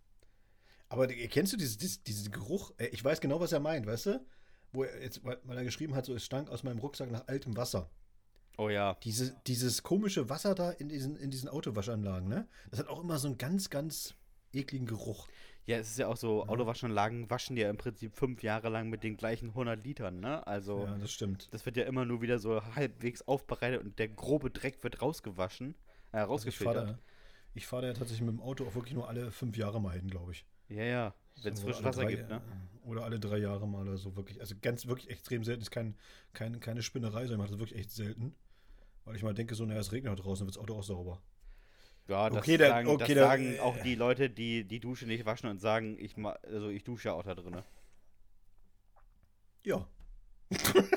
Aber kennst du dieses, dieses, diesen Geruch? Äh, Ich weiß genau, was er meint, weißt du? Wo er jetzt, weil weil er geschrieben hat, so es stank aus meinem Rucksack nach altem Wasser. Oh ja. Diese, dieses komische Wasser da in diesen, in diesen Autowaschanlagen, ne? Das hat auch immer so einen ganz, ganz ekligen Geruch. Ja, es ist ja auch so, Autowaschanlagen waschen ja im Prinzip fünf Jahre lang mit den gleichen 100 Litern, ne? Also, Ja, das stimmt. das wird ja immer nur wieder so halbwegs aufbereitet und der grobe Dreck wird rausgewaschen, äh, Also ich fahre rausgefiltert. da, ich fahr da ja tatsächlich mit dem Auto auch wirklich nur alle fünf Jahre mal hin, glaube ich. Ja, ja, wenn es alle Wasser drei- gibt, ne? Oder alle drei Jahre mal oder so, wirklich. Also ganz, wirklich extrem selten. Ist kein, kein, keine Spinnerei, sondern ich mache das wirklich echt selten. Weil ich mal denke, so, naja, es regnet draußen, dann wird das Auto auch sauber. Ja, das Okay, dann- sagen, okay, das dann- sagen auch die Leute, die die Dusche nicht waschen und sagen, ich also ich dusche ja auch da drin. Ja.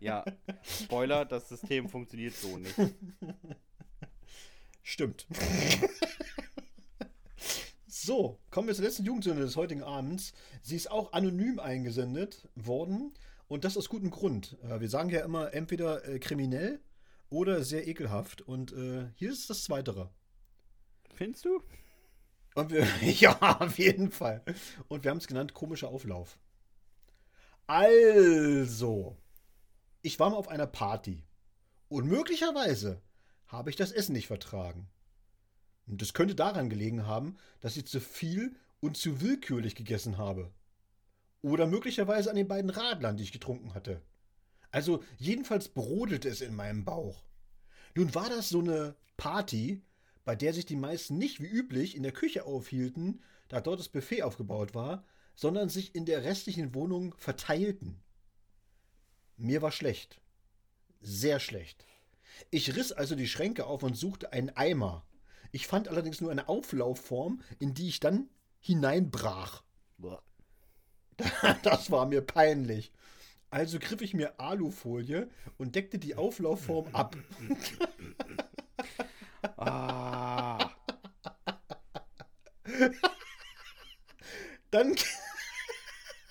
Ja, Spoiler, das System funktioniert so nicht. Stimmt. so, kommen wir zur letzten Jugendsünde des heutigen Abends. Sie ist auch anonym eingesendet worden und das aus gutem Grund. Äh, Wir sagen ja immer entweder äh, kriminell oder sehr ekelhaft und äh, hier ist das Zweitere. Findest du? Und wir, ja, auf jeden Fall. Und wir haben es genannt komischer Auflauf. Also, ich war mal auf einer Party und möglicherweise habe ich das Essen nicht vertragen. Und das könnte daran gelegen haben, dass ich zu viel und zu willkürlich gegessen habe. Oder möglicherweise an den beiden Radlern, die ich getrunken hatte. Also jedenfalls brodelte es in meinem Bauch. Nun war das so eine Party, bei der sich die meisten nicht wie üblich in der Küche aufhielten, da dort das Buffet aufgebaut war, sondern sich in der restlichen Wohnung verteilten. Mir war schlecht. Sehr schlecht. Ich riss also die Schränke auf und suchte einen Eimer. Ich fand allerdings nur eine Auflaufform, in die ich dann hineinbrach. Das war mir peinlich. Also griff ich mir Alufolie und deckte die Auflaufform ab. Ah, Dann,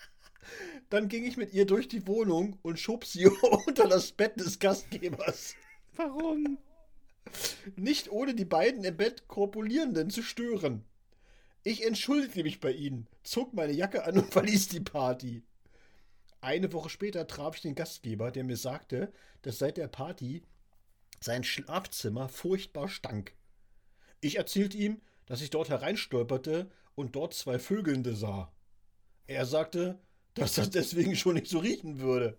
dann ging ich mit ihr durch die Wohnung und schob sie unter das Bett des Gastgebers. warum? Nicht ohne die beiden im Bett Korpulierenden zu stören. Ich entschuldigte mich bei ihnen, zog meine Jacke an und verließ die Party. eine Woche später traf ich den Gastgeber, der mir sagte, dass seit der Party sein Schlafzimmer furchtbar stank. Ich erzählte ihm, dass ich dort hereinstolperte und dort zwei Vögelnde sah. Er sagte, dass das deswegen schon nicht so riechen würde.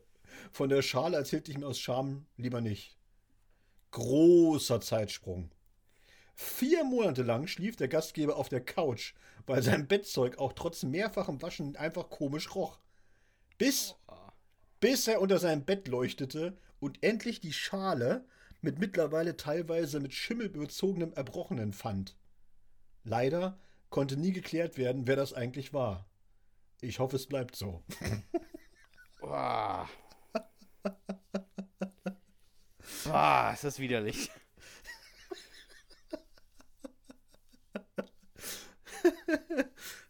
Von der Schale erzählte ich mir aus Scham lieber nicht. Großer Zeitsprung. Vier Monate lang schlief der Gastgeber auf der Couch, weil sein Bettzeug auch trotz mehrfachem Waschen einfach komisch roch. Bis, bis er unter seinem Bett leuchtete und endlich die Schale mit mittlerweile teilweise mit Schimmel überzogenem Erbrochenen fand. Leider konnte nie geklärt werden, wer das eigentlich war. Ich hoffe, es bleibt so. Boah. Ist das widerlich.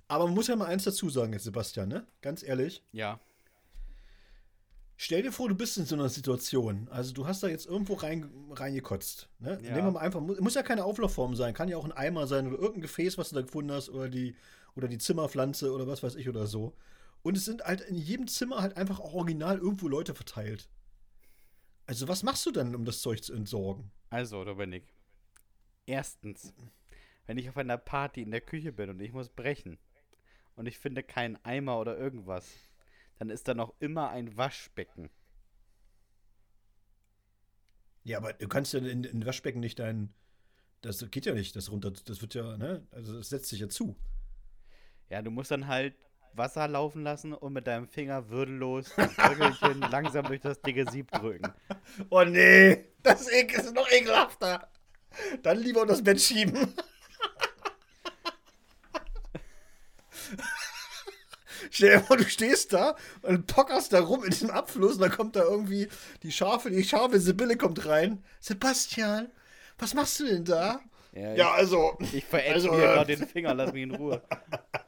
Aber man muss ja mal eins dazu sagen, jetzt Sebastian, ne? Ganz ehrlich. Ja. Stell dir vor, du bist in so einer Situation. Also du hast da jetzt irgendwo rein, reingekotzt. Ne? Ja. Nehmen wir mal einfach, muss, muss ja keine Auflaufform sein, kann ja auch ein Eimer sein oder irgendein Gefäß, was du da gefunden hast, oder die, oder die Zimmerpflanze oder was weiß ich oder so. Und es sind halt in jedem Zimmer halt einfach auch original irgendwo Leute verteilt. Also was machst du dann, um das Zeug zu entsorgen? Also, Dominik. Erstens, wenn ich auf einer Party in der Küche bin und ich muss brechen und ich finde keinen Eimer oder irgendwas, dann ist da noch immer ein Waschbecken. Ja, aber du kannst ja in, in Waschbecken nicht dein. Das geht ja nicht, das runter. Das wird ja, ne? Also das setzt sich ja zu. Ja, du musst dann halt Wasser laufen lassen und mit deinem Finger würdelos das langsam durch das dicke Sieb drücken. Oh nee, das ist noch ekelhafter. Dann lieber unter das Bett schieben. Stell dir vor, du stehst da und pockerst da rum in diesem Abfluss und dann kommt da irgendwie die scharfe, die scharfe Sibylle kommt rein. Sebastian, was machst du denn da? Ja, Ja, also. ich, ich verätze also, mir äh, gerade den Finger, lass mich in Ruhe.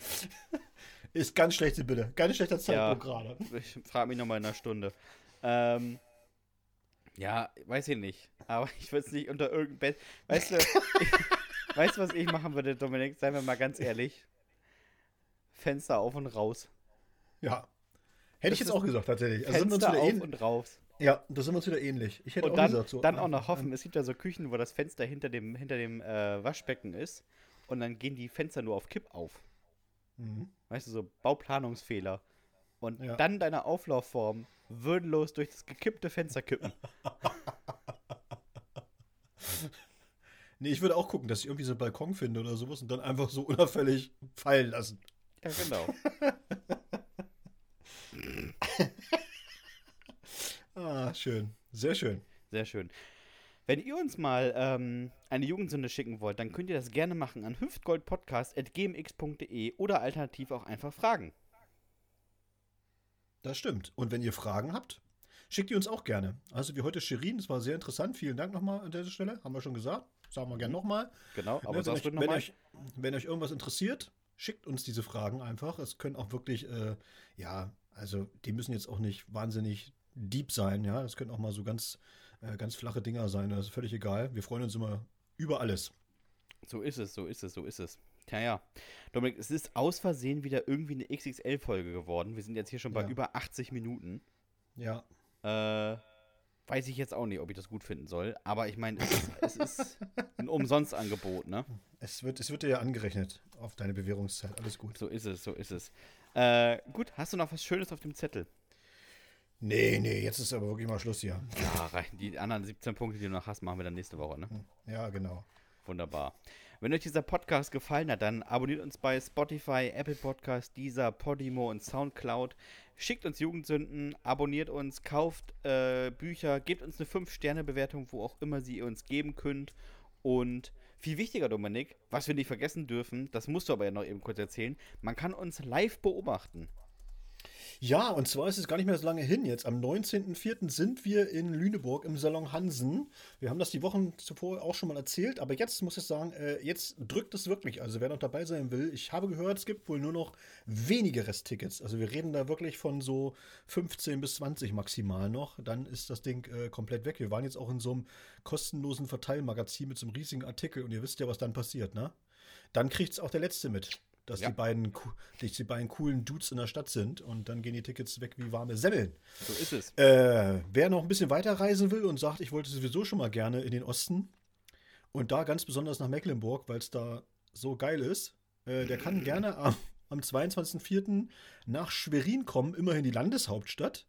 Ist ganz schlecht, Sibylle. Ganz schlechter Ja. Zeitpunkt gerade. Ich frage mich nochmal in einer Stunde. Ähm, ja, weiß ich nicht. Aber ich würde es nicht unter irgendein Bett. Weißt du, ich, weißt du, was ich machen würde, Dominik? Seien wir mal ganz ehrlich. Fenster auf und raus. Ja. Hätte ich Das jetzt ist auch gesagt, tatsächlich. Also sind wir uns Fenster auf und raus. Ja, da sind wir uns wieder ähnlich. Ich hätte Und auch dann, gesagt, so. dann ah, auch noch ah, hoffen, es gibt ja so Küchen, wo das Fenster hinter dem, hinter dem äh, Waschbecken ist. Und dann gehen die Fenster nur auf Kipp auf. Mhm. Weißt du, so Bauplanungsfehler. Und Ja. dann deine Auflaufform würdelos durch das gekippte Fenster kippen. Nee, ich würde auch gucken, dass ich irgendwie so einen Balkon finde oder sowas und dann einfach so unauffällig fallen lassen. Ja, genau. Ah, schön. Sehr schön. Sehr schön. Wenn ihr uns mal ähm, eine Jugendsünde schicken wollt, dann könnt ihr das gerne machen an hüftgoldpodcast.gmx.de oder alternativ auch einfach fragen. Das stimmt. Und wenn ihr Fragen habt, schickt die uns auch gerne. Also wie heute Shirin, das war sehr interessant. Vielen Dank nochmal an dieser Stelle. Haben wir schon gesagt. Sagen wir gerne nochmal. Genau, aber Ne, wenn, euch, wenn, euch, wenn euch irgendwas interessiert, schickt uns diese Fragen einfach. Es können auch wirklich, äh, ja, also die müssen jetzt auch nicht wahnsinnig deep sein, ja. Das können auch mal so ganz, äh, ganz flache Dinger sein. Das ist völlig egal. Wir freuen uns immer über alles. So ist es, so ist es, so ist es. Tja, ja. Dominik, es ist aus Versehen wieder irgendwie eine XXL-Folge geworden. Wir sind jetzt hier schon bei Ja. über 80 Minuten. Ja. Äh, weiß ich jetzt auch nicht, ob ich das gut finden soll. Aber ich meine, es, ist- es ist ein Umsonstangebot, ne? Es wird, es wird dir ja angerechnet auf deine Bewährungszeit. Alles gut. So ist es, so ist es. Äh, gut, hast du noch was Schönes auf dem Zettel? Nee, nee, jetzt ist aber wirklich mal Schluss hier. Ja, rein. Die anderen 17 Punkte, die du noch hast, machen wir dann nächste Woche, ne? Ja, genau. Wunderbar. Wenn euch dieser Podcast gefallen hat, dann abonniert uns bei Spotify, Apple Podcast, Deezer, Podimo und Soundcloud. Schickt uns Jugendsünden, abonniert uns, kauft äh, Bücher, gebt uns eine 5-Sterne-Bewertung, wo auch immer sie ihr uns geben könnt. Und viel wichtiger, Dominik, was wir nicht vergessen dürfen, das musst du aber ja noch eben kurz erzählen, man kann uns live beobachten. Ja, und zwar ist es gar nicht mehr so lange hin jetzt. Am 19.04. sind wir in Lüneburg im Salon Hansen. Wir haben das die Wochen zuvor auch schon mal erzählt, aber jetzt muss ich sagen, äh, jetzt drückt es wirklich. Also wer noch dabei sein will, ich habe gehört, es gibt wohl nur noch wenige Resttickets. Also wir reden da wirklich von so 15 bis 20 maximal noch. Dann ist das Ding äh, komplett weg. Wir waren jetzt auch in so einem kostenlosen Verteilmagazin mit so einem riesigen Artikel und ihr wisst ja, was dann passiert, ne? Dann kriegt es auch der Letzte mit. Dass Ja. die, beiden, dass die beiden coolen Dudes in der Stadt sind und dann gehen die Tickets weg wie warme Semmeln. So ist es. Äh, wer noch ein bisschen weiter reisen will und sagt, ich wollte sowieso schon mal gerne in den Osten und da ganz besonders nach Mecklenburg, weil es da so geil ist, äh, der kann gerne am, am 22.04. nach Schwerin kommen, immerhin die Landeshauptstadt.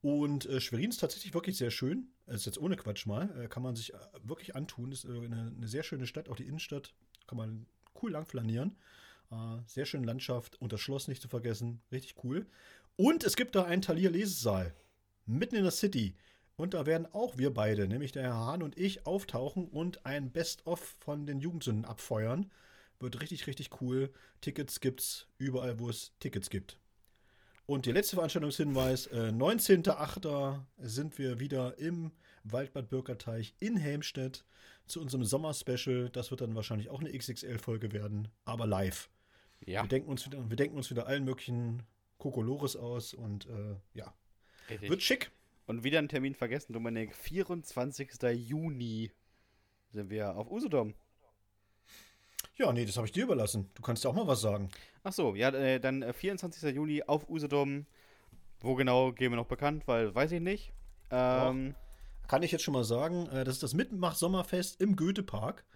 Und äh, Schwerin ist tatsächlich wirklich sehr schön. Das ist jetzt ohne Quatsch mal. Äh, kann man sich äh, wirklich antun. Ist äh, eine, eine sehr schöne Stadt, auch die Innenstadt. Kann man cool lang flanieren. Äh, sehr schöne Landschaft und das Schloss nicht zu vergessen. Richtig cool. Und es gibt da einen Talier-Lesesaal. Mitten in der City. Und da werden auch wir beide, nämlich der Herr Hahn und ich, auftauchen und ein Best-of von den Jugendsünden abfeuern. Wird richtig, richtig cool. Tickets gibt's überall, wo es Tickets gibt. Und der letzte Veranstaltungshinweis: äh, 19.08. sind wir wieder im Waldbad Bürgerteich in Helmstedt zu unserem Sommer-Special. Das wird dann wahrscheinlich auch eine XXL-Folge werden, aber live. Ja, Wir, denken uns wieder, wir denken uns wieder allen möglichen Kokolores aus und äh, ja, richtig. wird schick. Und wieder einen Termin vergessen, Dominik. 24. Juni sind wir auf Usedom. Ja, nee, das habe ich dir überlassen. Du kannst ja auch mal was sagen. Ach so, ja, äh, dann äh, 24. Juni auf Usedom. Wo genau gehen wir noch bekannt, weil weiß ich nicht. Ähm, Kann ich jetzt schon mal sagen, äh, das ist das Mitmach-Sommerfest im Goethepark.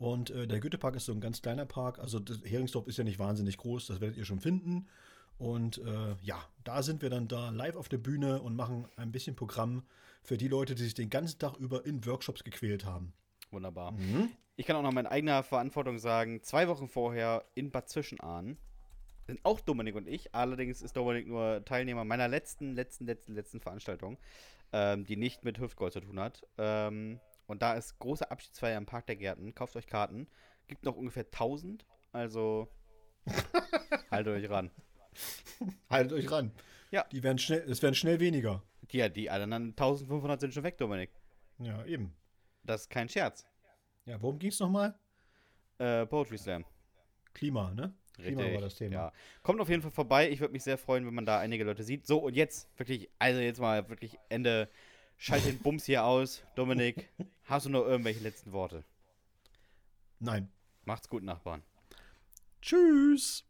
Und äh, der Goethepark ist so ein ganz kleiner Park. Also das Heringsdorf ist ja nicht wahnsinnig groß, das werdet ihr schon finden. Und äh, ja, da sind wir dann da live auf der Bühne und machen ein bisschen Programm für die Leute, die sich den ganzen Tag über in Workshops gequält haben. wunderbar. Mhm. Ich kann auch noch meine eigener Verantwortung sagen, zwei Wochen vorher in Bad Zwischenahn sind auch Dominik und ich. Allerdings ist Dominik nur Teilnehmer meiner letzten, letzten, letzten, letzten Veranstaltung, ähm, die nicht mit Hüftgold zu tun hat. Ähm, und da ist große Abschiedsfeier im Park der Gärten. Kauft euch Karten. Gibt noch ungefähr 1000. Also haltet euch ran. Haltet euch ran. Ja. Die werden schnell, es werden schnell weniger. Ja, die anderen 1500 sind schon weg, Dominik. Ja, eben. Das ist kein Scherz. Ja, worum ging es nochmal? Äh, Poetry Slam. Klima, ne? Klima war das Thema. Ja. Kommt auf jeden Fall vorbei. Ich würde mich sehr freuen, wenn man da einige Leute sieht. So, und jetzt wirklich, also jetzt mal wirklich Ende. Schalt den Bums hier aus. Dominik, hast du noch irgendwelche letzten Worte? Nein. Macht's gut, Nachbarn. Tschüss.